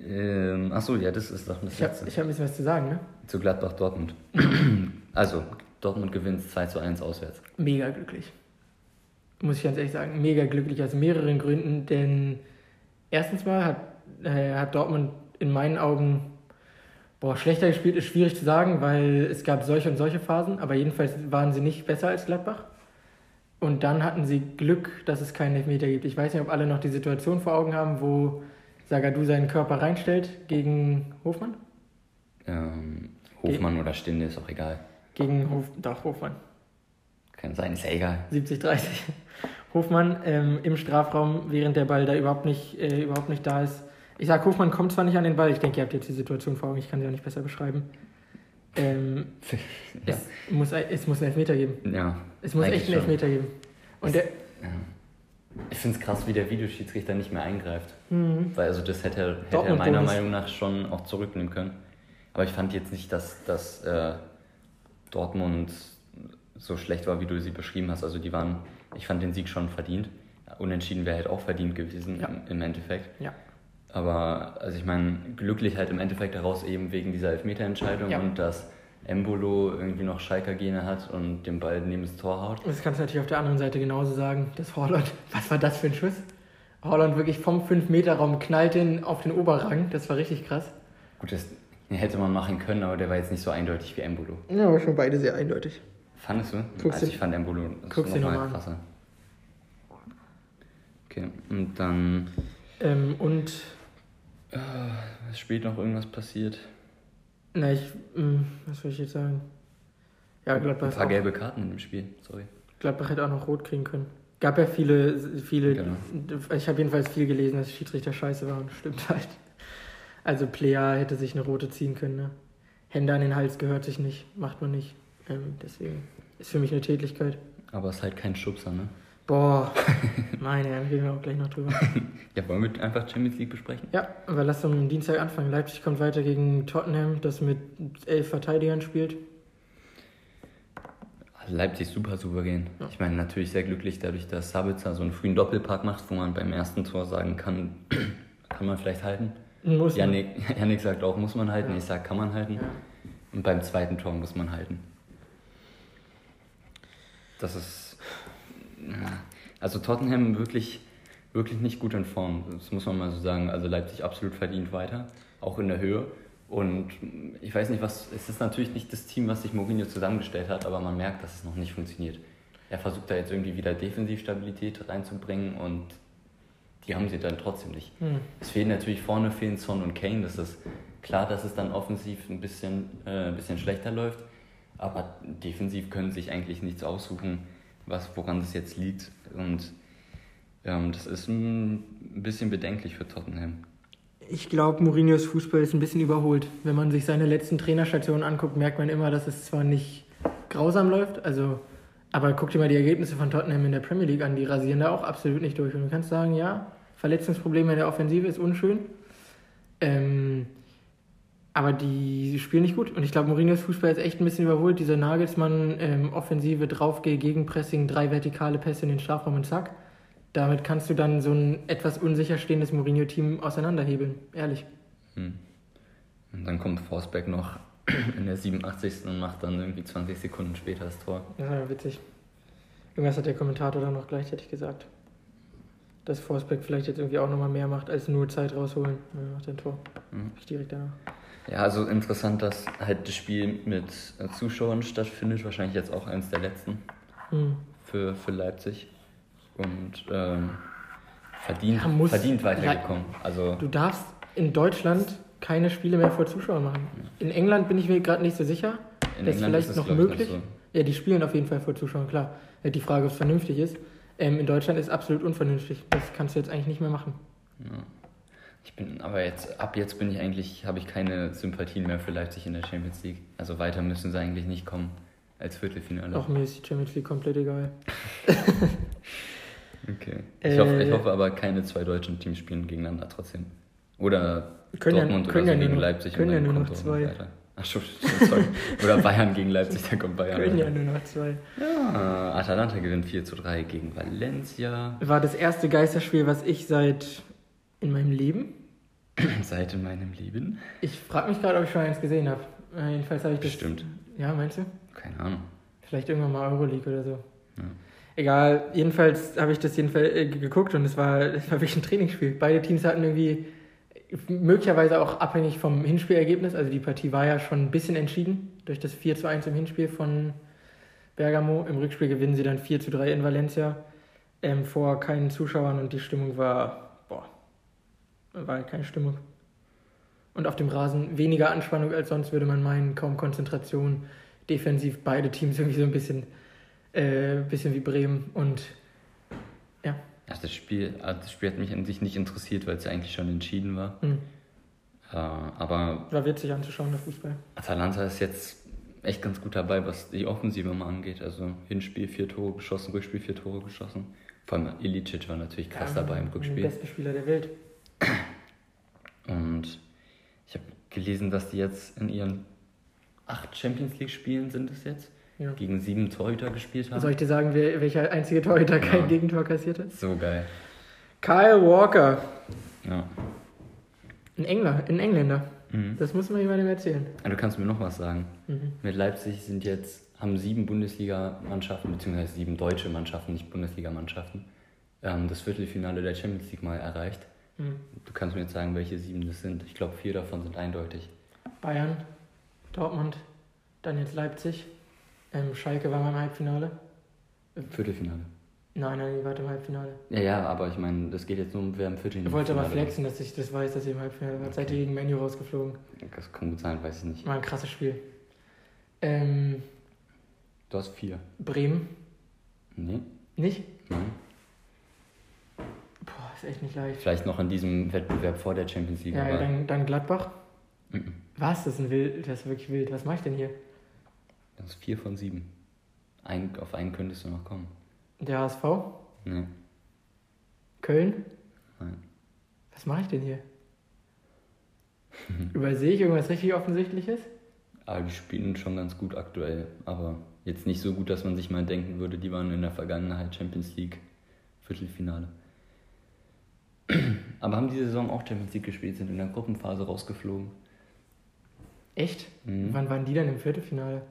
Ähm, achso, ja, das ist doch das Ich habe hab ein bisschen was zu sagen, ne? Zu Gladbach Dortmund. also, Dortmund gewinnt 2 zu 1 auswärts. mega glücklich. Muss ich ganz ehrlich sagen, mega glücklich aus mehreren Gründen, denn erstens mal hat, äh, hat Dortmund in meinen Augen boah, schlechter gespielt, ist schwierig zu sagen, weil es gab solche und solche Phasen, aber jedenfalls waren sie nicht besser als Gladbach. Und dann hatten sie Glück, dass es keinen Elfmeter gibt. Ich weiß nicht, ob alle noch die Situation vor Augen haben, wo Sagadu seinen Körper reinstellt gegen Hofmann? Ähm, Hofmann oder Stinde ist auch egal. Gegen Hof, doch, Hofmann. Kann sein, ist ja egal. 70, 30. Hofmann ähm, im Strafraum, während der Ball da überhaupt nicht, äh, überhaupt nicht da ist. Ich sag, Hofmann kommt zwar nicht an den Ball, ich denke, ihr habt jetzt die Situation vor Augen, ich kann sie auch nicht besser beschreiben. Ähm, Ja. es, muss, es muss einen Elfmeter geben. Ja. Es muss echt einen schon. Elfmeter geben. Und der, ja. Ich finde es krass, wie der Videoschiedsrichter nicht mehr eingreift. Mhm. Weil also das hätte, er- hätte er meiner Bonus. Meinung nach schon auch zurücknehmen können. Aber ich fand jetzt nicht, dass, dass äh, Dortmund so schlecht war, wie du sie beschrieben hast. Also die waren, ich fand den Sieg schon verdient. Unentschieden wäre halt auch verdient gewesen Ja. im, im Endeffekt. ja. Aber also ich meine, glücklich halt im Endeffekt daraus eben wegen dieser Elfmeterentscheidung Ja. und dass Embolo irgendwie noch Schalker Gene hat und den Ball neben das Tor haut. Und das kannst du natürlich auf der anderen Seite genauso sagen, dass Holland, was war das für ein Schuss? Holland wirklich vom 5-Meter-Raum knallt ihn auf den Oberrang, das war richtig krass. Gut, das hätte man machen können, aber der war jetzt nicht so eindeutig wie Embolo. Ja, aber schon beide sehr eindeutig. Fandest du? Guck's also ich fand Embolo guck's dir noch mal krasser. Okay, und dann Ähm, und, äh, ist später noch irgendwas passiert. na, ich, mh, was soll ich jetzt sagen? Ja, Gladbach Ein paar gelbe Karten in dem Spiel, sorry. Gladbach hätte auch noch rot kriegen können. Gab ja viele, viele. Genau. Ich habe jedenfalls viel gelesen, dass Schiedsrichter scheiße war und stimmt halt. Also Plea hätte sich eine rote ziehen können. Ne? Hände an den Hals gehört sich nicht, macht man nicht. Ähm, deswegen ist für mich eine Tätigkeit. Aber es ist halt kein Schubser, ne? Boah, meine Herren, reden wir auch gleich noch drüber. Ja, wollen wir einfach Champions League besprechen? Ja, aber lass doch am Dienstag anfangen. Leipzig kommt weiter gegen Tottenham, das mit elf Verteidigern spielt. Leipzig super souverän. Ja. Ich meine, natürlich sehr glücklich dadurch, dass Sabitzer so einen frühen Doppelpack macht, wo man beim ersten Tor sagen kann, kann man vielleicht halten. Muss man. Yannick, Yannick sagt auch, muss man halten. Ja. Ich sag, kann man halten. Ja. Und beim zweiten Tor muss man halten. Das ist. Also Tottenham wirklich, wirklich nicht gut in Form. Das muss man mal so sagen. Also Leipzig absolut verdient weiter, auch in der Höhe. Und ich weiß nicht, was. Es ist natürlich nicht das Team, was sich Mourinho zusammengestellt hat, aber man merkt, dass es noch nicht funktioniert. Er versucht da jetzt irgendwie wieder Defensivstabilität reinzubringen und die haben sie dann trotzdem nicht. Hm. Es fehlen natürlich vorne fehlen Son und Kane. Das ist klar, dass es dann offensiv ein bisschen, äh, ein bisschen schlechter läuft. Aber defensiv können sich eigentlich nichts aussuchen, was, woran das jetzt liegt. Und ähm, das ist ein bisschen bedenklich für Tottenham. Ich glaube, Mourinhos Fußball ist ein bisschen überholt. Wenn man sich seine letzten Trainerstationen anguckt, merkt man immer, dass es zwar nicht grausam läuft, also, aber guck dir mal die Ergebnisse von Tottenham in der Premier League an, die rasieren da auch absolut nicht durch. Und du kannst sagen, ja, Verletzungsprobleme in der Offensive ist unschön. Ähm, aber die spielen nicht gut. Und ich glaube, Mourinhos Fußball ist echt ein bisschen überholt. Dieser Nagelsmann, ähm, Offensive, draufgehe, Gegenpressing, drei vertikale Pässe in den Strafraum und zack. Damit kannst du dann so ein etwas unsicher stehendes Mourinho-Team auseinanderhebeln, ehrlich. Hm. Und dann kommt Forsberg noch in der 87. und macht dann irgendwie 20 Sekunden später das Tor. Ja witzig. Irgendwas hat der Kommentator dann noch gleichzeitig gesagt. Dass Forsberg vielleicht jetzt irgendwie auch nochmal mehr macht, als nur Zeit rausholen. Er macht ein Tor. Mhm. Ich direkt danach. Ja, also interessant, dass halt das Spiel mit äh, Zuschauern stattfindet. Wahrscheinlich jetzt auch eins der letzten Hm. für, für Leipzig. Und ähm, verdient, Ja, muss- verdient weitergekommen. Also Du darfst in Deutschland keine Spiele mehr vor Zuschauern machen. In England bin ich mir gerade nicht so sicher. in das ist England vielleicht ist es, noch möglich. so. Ja, die spielen auf jeden Fall vor Zuschauern, klar. Die Frage, ob es vernünftig ist. Ähm, in Deutschland ist absolut unvernünftig. Das kannst du jetzt eigentlich nicht mehr machen. Ja. Ich bin, aber jetzt, ab jetzt bin ich eigentlich, habe ich keine Sympathien mehr für Leipzig in der Champions League. Also weiter müssen sie eigentlich nicht kommen als Viertelfinale. Auch mir ist die Champions League komplett egal. Okay. Ich, hoffe, ich Äh, hoffe aber, keine zwei deutschen Teams spielen gegeneinander trotzdem. Oder Können ja- Dortmund können oder ja so nur gegen noch- Leipzig können ja nur noch zwei. Ach, so, so, sorry. Oder Bayern gegen Leipzig, da kommt Bayern. Können ja nur noch zwei. Ja, Atalanta gewinnt 4 zu 3 gegen Valencia. War das erste Geisterspiel, was ich seit in meinem Leben. Seit in meinem Leben. Ich frage mich gerade, ob ich schon eins gesehen habe. Äh, jedenfalls habe ich das. Bestimmt. Ja, meinst du? Keine Ahnung. Vielleicht irgendwann mal Euroleague oder so. Ja. Egal, jedenfalls habe ich das jedenfalls äh, geguckt und es war, es war wirklich ein Trainingsspiel. Beide Teams hatten irgendwie möglicherweise auch abhängig vom Hinspielergebnis, also die Partie war ja schon ein bisschen entschieden durch das 4 zu 1 im Hinspiel von Bergamo. Im Rückspiel gewinnen sie dann 4 zu 3 in Valencia ähm, vor keinen Zuschauern und die Stimmung war, war halt keine Stimmung. Und auf dem Rasen weniger Anspannung als sonst würde man meinen, kaum Konzentration, defensiv beide Teams irgendwie so ein bisschen, äh, bisschen wie Bremen und Ach, das, Spiel, das Spiel hat mich an sich nicht interessiert, weil es ja eigentlich schon entschieden war. mh, Äh, aber war witzig anzuschauen, der Fußball. Atalanta ist jetzt echt ganz gut dabei, was die Offensive mal angeht. Also Hinspiel vier Tore geschossen, Rückspiel vier Tore geschossen. Vor allem Ilicic war natürlich krass Ja, dabei im Der Rückspiel. beste Spieler der Welt. Und ich habe gelesen, dass die jetzt in ihren acht Champions League Spielen sind es jetzt, Ja. gegen sieben Torhüter gespielt haben. Soll ich dir sagen, wer, welcher einzige Torhüter kein Ja. Gegentor kassiert hat? So geil. Kyle Walker. Ja. Ein Engler, ein Engländer. Mhm. Das muss man jemandem erzählen. Ah, Du kannst mir noch was sagen. Mhm. Mit Leipzig sind jetzt, haben sieben Bundesliga-Mannschaften, beziehungsweise sieben deutsche Mannschaften, nicht Bundesliga-Mannschaften, ähm, das Viertelfinale der Champions League mal erreicht. Mhm. Du kannst mir jetzt sagen, welche sieben das sind. Ich glaube, vier davon sind eindeutig. Bayern, Dortmund, dann jetzt Leipzig. Ähm, Schalke war mal im Halbfinale. Viertelfinale. Nein, nein, die war im Halbfinale. Ja, ja, aber ich meine, das geht jetzt nur um wer im Ich Viertelfinale wollte aber flexen, dass ich das weiß, dass sie im Halbfinale war. Seid ihr gegen Menu rausgeflogen. Das kann gut sein, weiß ich nicht. War ein krasses Spiel. Ähm, Du hast vier. Bremen, Nee? nicht? Nein. Ist echt nicht leicht. Vielleicht noch in diesem Wettbewerb vor der Champions League. Ja, dann, dann Gladbach. Mhm. Was? Das ist ein wild, das ist wirklich wild. Was mache ich denn hier? das ist vier von sieben. Ein, auf einen könntest du noch kommen. Der HSV? Nee. Köln? Nein. Was mache ich denn hier? Übersehe ich irgendwas richtig Offensichtliches? Aber die spielen schon ganz gut aktuell. Aber jetzt nicht so gut, dass man sich mal denken würde, die waren in der Vergangenheit Champions League Viertelfinale. Aber haben die Saison auch Champions League gespielt, sind in der Gruppenphase rausgeflogen. Echt? Mhm. Wann waren die dann im Viertelfinale?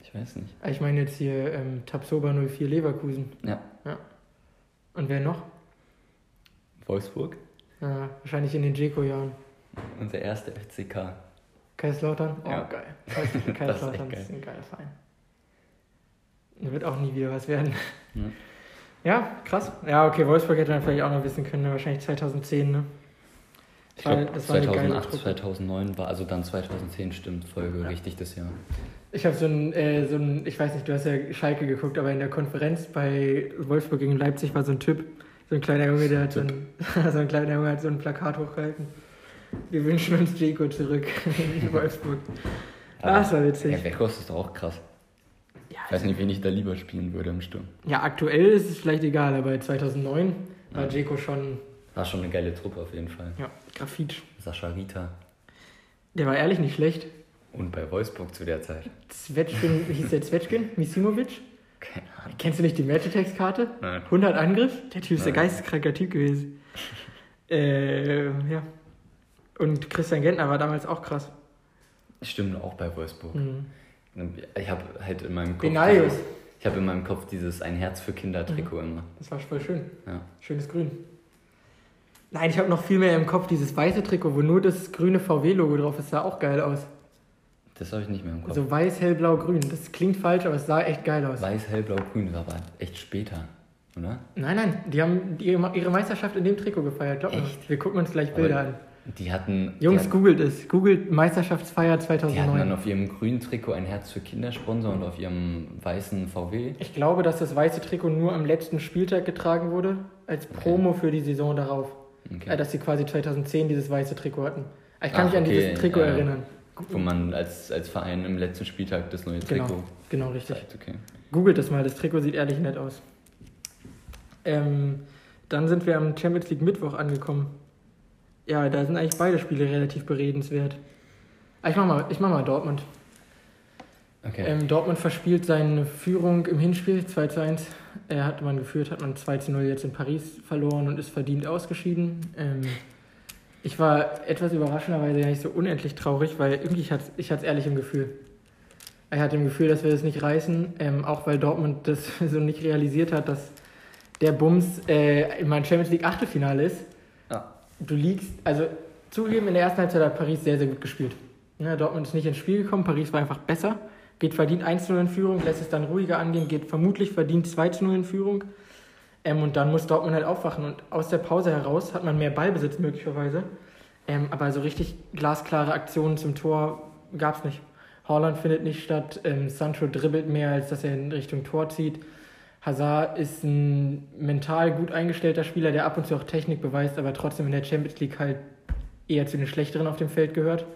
Ich weiß nicht. Ah, Ich meine jetzt hier ähm, Tabsoba 04 Leverkusen. Ja. Und wer noch? Wolfsburg, Ah, wahrscheinlich in den Jeko-Jahren. unser erster FCK. Kaiserslautern? Oh, Ja. geil. Kaiserslautern geil. ist ein geiler Verein. Da wird auch nie wieder was werden. Ja. Ja, krass. Ja, okay, Wolfsburg hätte man vielleicht auch noch wissen können. ne? Wahrscheinlich 2010, ne? Ich glaube, das war eine geile 2008, Truppe. 2009 war, also dann 2010 stimmt, Folge Ja. richtig das Jahr. Ich habe so ein, äh, so ein, ich weiß nicht, du hast ja Schalke geguckt, aber in der Konferenz bei Wolfsburg gegen Leipzig war so ein Typ, so ein kleiner Junge, der hat so ein, so ein kleiner Junge hat so ein Plakat hochgehalten. Wir wünschen uns Jeko zurück in Wolfsburg. Aber Ah, das war witzig. Ja, Weghorst ist doch auch krass. Ich weiß nicht, wen ich da lieber spielen würde im Sturm. ja, aktuell ist es vielleicht egal, aber 2009 war Ja. Jeko schon, War schon eine geile Truppe auf jeden Fall. ja, Grafitsch. Sascha Rita. Der war ehrlich nicht schlecht. Und bei Wolfsburg zu der Zeit. Zwetschgen, hieß der Zwetschgen? Misimovic? Keine Ahnung. Kennst du nicht die Magitex-Karte? Nein. 100 Angriff? Der Typ ist der Nein. geisteskranker Typ gewesen. äh, ja. Und Christian Gentner war damals auch krass. Stimmt, auch bei Wolfsburg. Mhm. Ich habe halt in meinem Kopf. Dieses- Ich habe in meinem Kopf dieses Ein Herz für Kinder-Trikot Mhm. immer. Das war voll schön. Ja. Schönes Grün. Nein, ich habe noch viel mehr im Kopf dieses weiße Trikot, wo nur das grüne VW-Logo drauf ist. Sah auch geil aus. Das habe ich nicht mehr im Kopf. So weiß, hell, blau, grün. Das klingt falsch, aber es sah echt geil aus. Weiß, hellblau, grün, das war aber echt später, oder? Nein, nein, die haben ihre Meisterschaft in dem Trikot gefeiert. Glaub mir. Wir gucken uns gleich Bilder Aber an. Die hatten. Jungs, die, googelt es. Googelt Meisterschaftsfeier hatten, die hatten dann 2009. auf ihrem grünen Trikot ein Herz für Kindersponsor und auf ihrem weißen VW. Ich glaube, dass das weiße Trikot nur am letzten Spieltag getragen wurde, als Promo für die Saison darauf. Okay. Äh, dass sie quasi 2010 dieses weiße Trikot hatten. Ich kann Ach, mich an okay, dieses Trikot ja. erinnern. Wo man als, als Verein im letzten Spieltag das neue Genau. Trikot Genau, richtig. zeigt. Okay. Googelt das mal, das Trikot sieht ehrlich nett aus. Ähm, dann sind wir am Champions League Mittwoch angekommen. Ja, da sind eigentlich beide Spiele relativ beredenswert. Ah, Ich mach mal, ich mach mal Dortmund. Okay. Ähm, Dortmund verspielt seine Führung im Hinspiel 2 zu 1. Er hat man geführt, hat man 2 zu 0 jetzt in Paris verloren und ist verdient ausgeschieden. Ähm, ich war etwas überraschenderweise gar nicht so unendlich traurig, weil irgendwie ich hatte ich es ehrlich im Gefühl. Ich hatte im Gefühl, dass wir das nicht reißen, ähm, auch weil Dortmund das so nicht realisiert hat, dass der Bums äh, in meinem Champions League Achtelfinale ist. Du liegst, also zugegeben, in der ersten Halbzeit hat Paris sehr, sehr gut gespielt. Ja, Dortmund ist nicht ins Spiel gekommen, Paris war einfach besser, geht verdient 1-0 in Führung, lässt es dann ruhiger angehen, geht vermutlich verdient 2-0 in Führung. Ähm, und dann muss Dortmund halt aufwachen. Und aus der Pause heraus hat man mehr Ballbesitz möglicherweise. Ähm, aber so richtig glasklare Aktionen zum Tor gab es nicht. Haaland findet nicht statt, ähm, Sancho dribbelt mehr, als dass er in Richtung Tor zieht. Hazard ist ein mental gut eingestellter Spieler, der ab und zu auch Technik beweist, aber trotzdem in der Champions League halt eher zu den Schlechteren auf dem Feld gehört.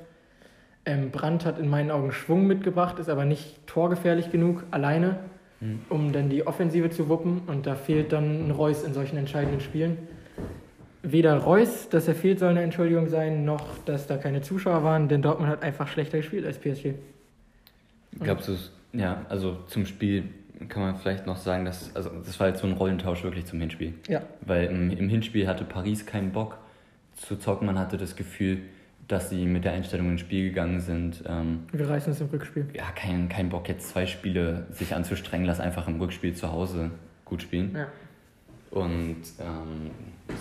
Ähm, Brandt hat in meinen Augen Schwung mitgebracht, ist aber nicht torgefährlich genug alleine, Mhm. um dann die Offensive zu wuppen. Und da fehlt dann ein Reus in solchen entscheidenden Spielen. Weder Reus, dass er fehlt, soll eine Entschuldigung sein, noch dass da keine Zuschauer waren, denn Dortmund hat einfach schlechter gespielt als PSG. Glaubst du, ja, also zum Spiel kann man vielleicht noch sagen, dass, also das war jetzt so ein Rollentausch wirklich zum Hinspiel. Ja. Weil im, im Hinspiel hatte Paris keinen Bock zu zocken. Man hatte das Gefühl, dass sie mit der Einstellung ins Spiel gegangen sind. Ähm, Wir reißen es im Rückspiel. ja, kein, kein Bock, jetzt zwei Spiele sich anzustrengen, lass einfach im Rückspiel zu Hause gut spielen. Ja. Und ähm,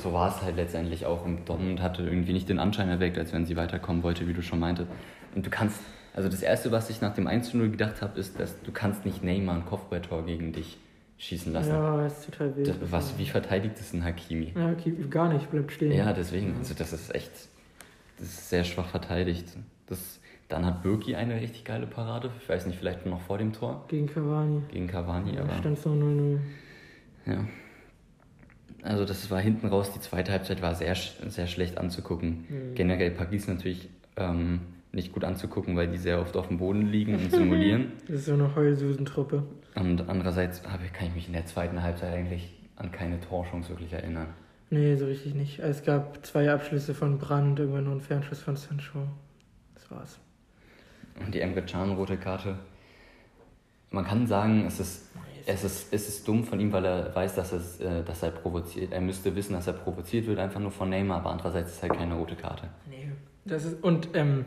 so war es halt letztendlich auch. Und Dortmund hatte irgendwie nicht den Anschein erweckt, als wenn sie weiterkommen wollte, wie du schon meinte. Und du kannst, also das Erste, was ich nach dem 1-0 gedacht habe, ist, dass du kannst nicht Neymar ein Kopfballtor gegen dich schießen lassen. Ja, das ist total wild. Das, was, wie verteidigt ist ein Hakimi? Ja, okay, gar nicht, bleibt stehen. Ja, deswegen, also das ist echt, das ist sehr schwach verteidigt. Das, dann hat Birki eine richtig geile Parade, ich weiß nicht, vielleicht noch vor dem Tor Gegen Cavani. gegen Cavani, Da aber stand es noch 0-0. ja. Also das war hinten raus, die zweite Halbzeit war sehr, sehr schlecht anzugucken. Mhm. Generell Paris natürlich ähm, nicht gut anzugucken, weil die sehr oft auf dem Boden liegen und simulieren. Das ist so eine Heulsusentruppe. und andererseits habe, ich- kann ich mich in der zweiten Halbzeit eigentlich an keine Torchance wirklich erinnern. Nee, so richtig nicht. Es gab zwei Abschlüsse von Brand, irgendwann noch ein Fernschuss von Sancho. Das war's. Und die Emre Can rote Karte. Man kann sagen, es ist, es ist, es ist dumm von ihm, weil er weiß, dass, es, äh, dass er provoziert. Er müsste wissen, dass er provoziert wird, einfach nur von Neymar, aber andererseits ist halt keine rote Karte. Nee. Das ist, und ähm,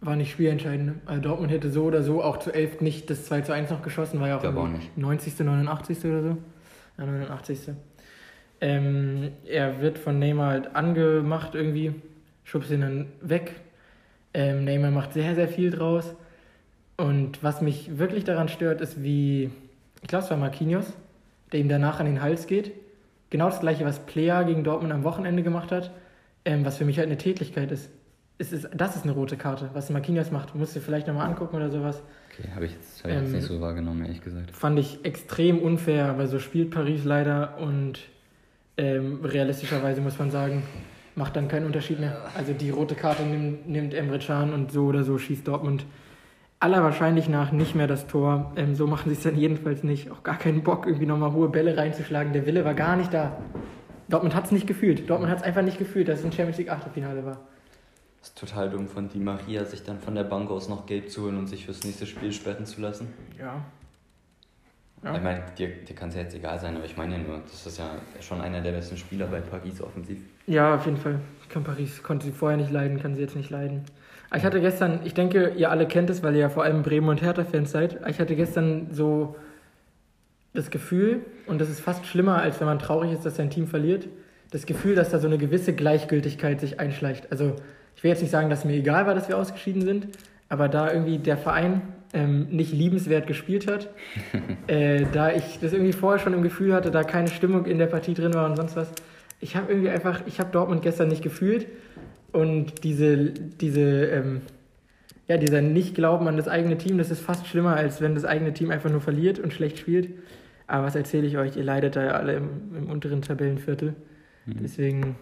war nicht spielentscheidend. Also Dortmund hätte so oder so auch zu 11 nicht das 2 zu 1 noch geschossen, war ja auch, auch irgendwie nicht. 90., 89. oder so. Ja, 89. Ähm, er wird von Neymar halt angemacht irgendwie, schubst ihn dann weg. Ähm, Neymar macht sehr, sehr viel draus. Und was mich wirklich daran stört, ist wie, ich glaube es war Marquinhos, der ihm danach an den Hals geht. Genau das gleiche, was Plea gegen Dortmund am Wochenende gemacht hat, ähm, was für mich halt eine Tätlichkeit ist. Es ist. Das ist eine rote Karte, was Marquinhos macht. Musst du vielleicht nochmal angucken oder sowas. Okay, habe ich, jetzt, hab ich jetzt Ähm, nicht so wahrgenommen, ehrlich gesagt. Fand ich extrem unfair, aber so spielt Paris leider und ähm, realistischerweise muss man sagen, macht dann keinen Unterschied mehr. Also die rote Karte nimmt, nimmt Emre Can und so oder so schießt Dortmund aller Wahrscheinlich nach nicht mehr das Tor. Ähm, so machen sie es dann jedenfalls nicht. Auch gar keinen Bock, irgendwie nochmal hohe Bälle reinzuschlagen. Der Wille war gar nicht da. Dortmund hat es nicht gefühlt. Dortmund hat es einfach nicht gefühlt, dass es ein Champions League Achtelfinale war. Das ist total dumm von Di Maria, sich dann von der Bank aus noch Geld zu holen und sich fürs nächste Spiel sperren zu lassen. Ja. ja. Ich meine, dir, dir kann es ja jetzt egal sein, aber ich meine ja nur, das ist ja schon einer der besten Spieler bei Paris offensiv. Ja, auf jeden Fall. Ich kann Paris, konnte sie vorher nicht leiden, kann sie jetzt nicht leiden. Ich hatte gestern, ich denke, ihr alle kennt es, weil ihr ja vor allem Bremen und Hertha-Fans seid. Ich hatte gestern so das Gefühl, und das ist fast schlimmer, als wenn man traurig ist, dass sein Team verliert, das Gefühl, dass da so eine gewisse Gleichgültigkeit sich einschleicht. Also ich will jetzt nicht sagen, dass mir egal war, dass wir ausgeschieden sind, aber da irgendwie der Verein ähm, nicht liebenswert gespielt hat, äh, da ich das irgendwie vorher schon im Gefühl hatte, da keine Stimmung in der Partie drin war und sonst was. Ich habe irgendwie einfach, ich habe Dortmund gestern nicht gefühlt und diese, diese, ähm, ja, dieser Nicht-Glauben an das eigene Team, das ist fast schlimmer, als wenn das eigene Team einfach nur verliert und schlecht spielt. Aber was erzähle ich euch? Ihr leidet da ja alle im, im unteren Tabellenviertel. Mhm. Deswegen,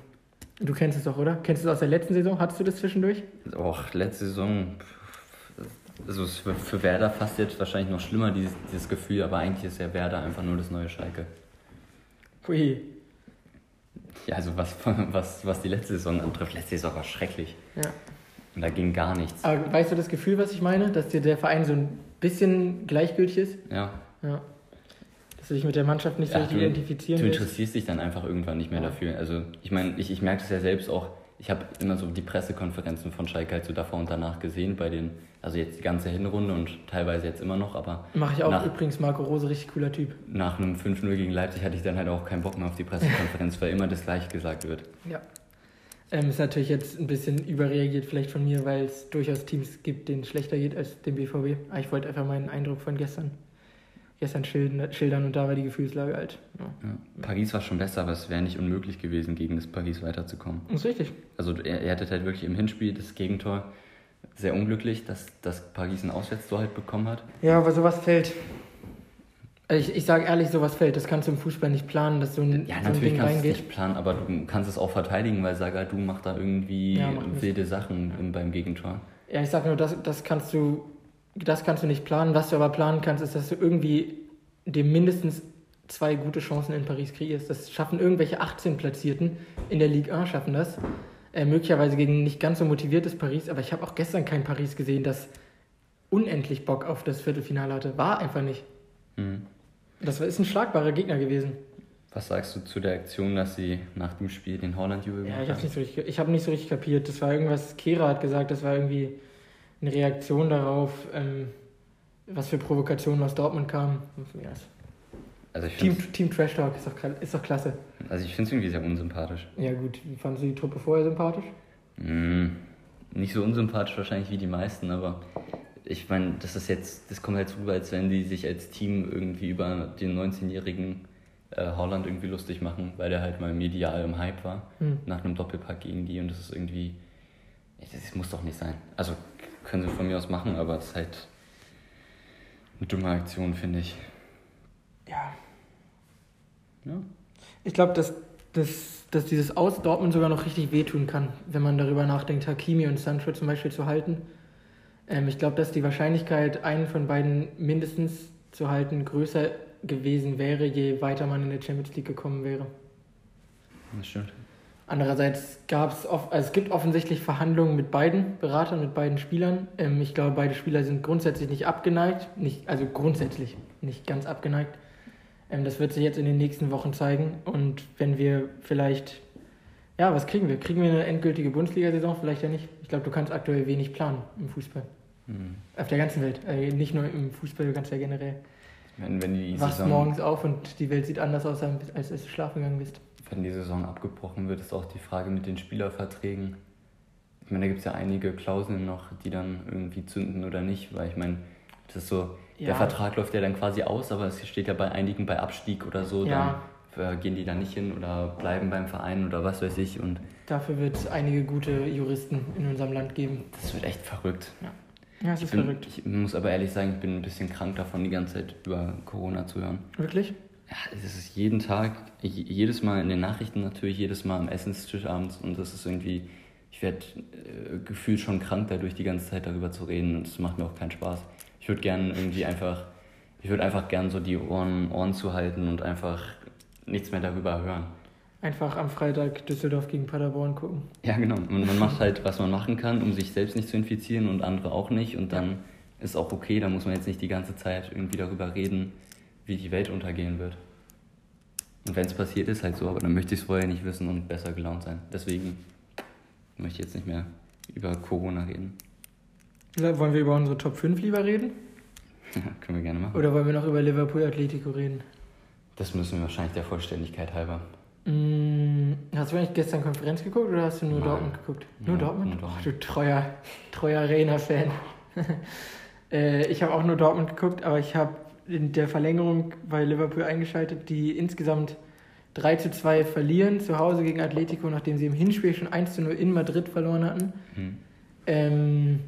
du kennst es doch, oder? Kennst du es aus der letzten Saison? Hattest du das zwischendurch? Och, letzte Saison. Also es ist für Werder fast jetzt wahrscheinlich noch schlimmer, dieses, dieses Gefühl, aber eigentlich ist ja Werder einfach nur das neue Schalke. Hui. Ja, also was, was, was die letzte Saison antrifft, letzte Saison war schrecklich. Ja. Und da ging gar nichts. Aber weißt du das Gefühl, was ich meine? Dass dir der Verein so ein bisschen gleichgültig ist? Ja. Ja. Dass du dich mit der Mannschaft nicht so richtig identifizieren Du interessierst dich dann einfach irgendwann nicht mehr ja. dafür. Also ich meine, ich, ich merke das ja selbst auch, ich habe immer so die Pressekonferenzen von Schalke halt so davor und danach gesehen, bei den, also jetzt die ganze Hinrunde und teilweise jetzt immer noch, aber. Mache ich auch nach, übrigens, Marco Rose, richtig cooler Typ. Nach einem 5-0 gegen Leipzig hatte ich dann halt auch keinen Bock mehr auf die Pressekonferenz, weil immer das gleiche gesagt wird. Ja. Ähm, ist natürlich jetzt ein bisschen überreagiert vielleicht von mir, weil es durchaus Teams gibt, denen es schlechter geht als dem BVB. Aber ich wollte einfach meinen Eindruck von gestern gestern schildern und da war die Gefühlslage halt. Ja. Ja. Paris war schon besser, aber es wäre nicht unmöglich gewesen, gegen das Paris weiterzukommen. Das ist richtig. Also er, er hatte halt wirklich im Hinspiel das Gegentor sehr unglücklich, dass, dass Paris ein Auswärtstor halt bekommen hat. Ja, aber sowas fällt. Also ich, ich sage ehrlich, sowas fällt. Das kannst du im Fußball nicht planen, dass so ein Ja, so natürlich ein kannst du es nicht planen, aber du kannst es auch verteidigen, weil Saga du macht da irgendwie ja, wilde Sachen beim Gegentor. Ja, ich sag nur, das, das kannst du das kannst du nicht planen. Was du aber planen kannst, ist, dass du irgendwie dir mindestens zwei gute Chancen in Paris kreierst. Das schaffen irgendwelche 18 Platzierten in der Ligue 1 schaffen das. Äh, möglicherweise gegen nicht ganz so motiviertes Paris, aber ich habe auch gestern kein Paris gesehen, das unendlich Bock auf das Viertelfinale hatte. War einfach nicht. Mhm. Das ist ein schlagbarer Gegner gewesen. Was sagst du zu der Aktion, dass sie nach dem Spiel den Holland-Jubel gemacht ja, ich habe nicht, so hab nicht so richtig kapiert. Das war irgendwas, Kera hat gesagt, das war irgendwie eine Reaktion darauf, ähm, was für Provokationen aus Dortmund kamen. Also Team, Team Trash Talk ist doch, ist doch klasse. Also ich finde es irgendwie sehr unsympathisch. Ja gut, fandest du die Truppe vorher sympathisch? Mm, nicht so unsympathisch wahrscheinlich wie die meisten, aber ich meine, das ist jetzt, das kommt halt so rüber, als wenn die sich als Team irgendwie über den 19-jährigen äh, Holland irgendwie lustig machen, weil der halt mal medial im Hype war, hm. nach einem Doppelpack gegen die und das ist irgendwie, das muss doch nicht sein. Also können sie von mir aus machen, aber es ist halt eine dumme Aktion, finde ich. Ja. ja. Ich glaube, dass, dass, dass dieses Aus Dortmund sogar noch richtig wehtun kann, wenn man darüber nachdenkt, Hakimi und Sancho zum Beispiel zu halten. Ähm, ich glaube, dass die Wahrscheinlichkeit, einen von beiden mindestens zu halten, größer gewesen wäre, je weiter man in der Champions League gekommen wäre. Das stimmt. Andererseits gab es, also es gibt offensichtlich Verhandlungen mit beiden Beratern, mit beiden Spielern. Ähm, ich glaube, beide Spieler sind grundsätzlich nicht abgeneigt, nicht, also grundsätzlich nicht ganz abgeneigt. Ähm, das wird sich jetzt in den nächsten Wochen zeigen. Und wenn wir vielleicht, ja, was kriegen wir? Kriegen wir eine endgültige Bundesliga-Saison? Vielleicht ja nicht. Ich glaube, du kannst aktuell wenig planen im Fußball. Mhm. Auf der ganzen Welt. Äh, nicht nur im Fußball, du kannst ja generell. Wenn, wenn die Wachst morgens auf und die Welt sieht anders aus, als du schlafen gegangen bist wenn die Saison abgebrochen wird, ist auch die Frage mit den Spielerverträgen. Ich meine, da gibt es ja einige Klauseln noch, die dann irgendwie zünden oder nicht, weil ich meine, das ist so, ja. der Vertrag läuft ja dann quasi aus, aber es steht ja bei einigen bei Abstieg oder so, ja. dann gehen die da nicht hin oder bleiben beim Verein oder was weiß ich. Und Dafür wird es einige gute Juristen in unserem Land geben. Das wird echt verrückt. Ja. Ja, es ist bin, verrückt. Ich muss aber ehrlich sagen, ich bin ein bisschen krank davon, die ganze Zeit über Corona zu hören. Wirklich? Ja, es ist jeden Tag, jedes Mal in den Nachrichten natürlich, jedes Mal am Essenstisch abends und das ist irgendwie, ich werde äh, gefühlt schon krank dadurch, die ganze Zeit darüber zu reden und es macht mir auch keinen Spaß. Ich würde gerne irgendwie einfach, ich würde einfach gern so die Ohren, Ohren zuhalten und einfach nichts mehr darüber hören. Einfach am Freitag Düsseldorf gegen Paderborn gucken. Ja, genau. Und man macht halt, was man machen kann, um sich selbst nicht zu infizieren und andere auch nicht. Und dann ist auch okay, da muss man jetzt nicht die ganze Zeit irgendwie darüber reden, wie die Welt untergehen wird. Und wenn es passiert, ist halt so, aber dann möchte ich es vorher nicht wissen und besser gelaunt sein. Deswegen möchte ich jetzt nicht mehr über Corona reden. Wollen wir über unsere Top 5 lieber reden? Ja, können wir gerne machen. Oder wollen wir noch über Liverpool Atletico reden? Das müssen wir wahrscheinlich der Vollständigkeit halber. Mm, hast du eigentlich gestern Konferenz geguckt oder hast du nur Nein. Dortmund geguckt? Nur Nur- Dortmund? nur Dortmund. Oh, du treuer, treuer Arena-Fan. äh, ich habe auch nur Dortmund geguckt, aber ich habe in der Verlängerung bei Liverpool eingeschaltet, die insgesamt 3 zu 2 verlieren zu Hause gegen Atletico, nachdem sie im Hinspiel schon 1 zu 0 in Madrid verloren hatten. Hm. Ähm,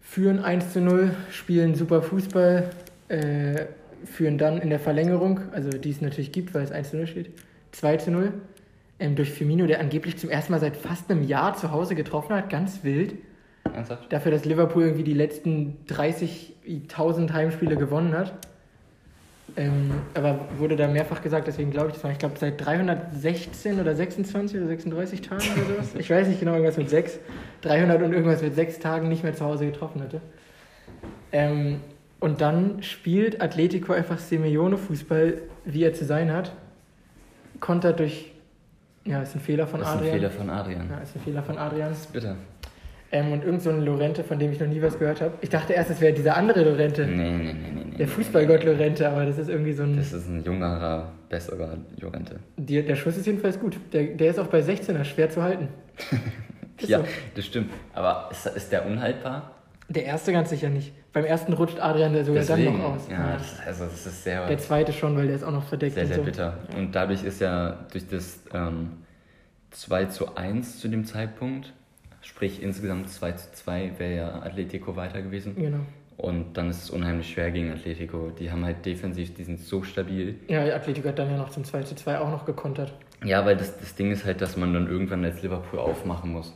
führen 1 zu 0, spielen super Fußball, äh, führen dann in der Verlängerung, also die es natürlich gibt, weil es 1 zu 0 steht, 2 zu 0. Ähm, durch Firmino, der angeblich zum ersten Mal seit fast einem Jahr zu Hause getroffen hat, ganz wild. Ernsthaft? Dafür, dass Liverpool irgendwie die letzten 30.000 Heimspiele gewonnen hat. Ähm, aber wurde da mehrfach gesagt, deswegen glaube ich das mal. Ich glaube, seit 316 oder 26 oder 36 Tagen oder sowas. Ich weiß nicht genau, irgendwas mit 6. 300 und irgendwas mit 6 Tagen nicht mehr zu Hause getroffen hatte. Ähm, und dann spielt Atletico einfach Simeone-Fußball, wie er zu sein hat. Kontert durch. Ja, ist ein Fehler von das ist ein Adrian. Fehler von Adrian. Ja, ist ein Fehler von Adrian. Das ist bitter. Ähm, und irgend so ein Lorente, von dem ich noch nie was gehört habe. Ich dachte erst, es wäre dieser andere Lorente. Nee, nee, nee, nee. nee Der Fußballgott Lorente, aber das ist irgendwie so ein. Das ist ein jungerer, besserer Jorente. Die, der Schuss ist jedenfalls gut. Der, der ist auch bei 16er schwer zu halten. Ja, so. das stimmt. Aber ist, ist der unhaltbar? Der erste ganz sicher nicht. Beim ersten rutscht Adrian der sogar dann noch aus. Ja, das, also das ist sehr, Der zweite schon, weil der ist auch noch verdeckt. sehr, sehr so. bitter. Und dadurch ist ja durch das ähm, 2 zu 1 zu dem Zeitpunkt, sprich insgesamt 2 zu 2, wäre ja Atletico weiter gewesen. Genau. Und dann ist es unheimlich schwer gegen Atletico. Die haben halt defensiv, die sind so stabil. Ja, Atletico hat dann ja noch zum 2 zu 2 auch noch gekontert. Ja, weil das, das Ding ist halt, dass man dann irgendwann als Liverpool aufmachen muss.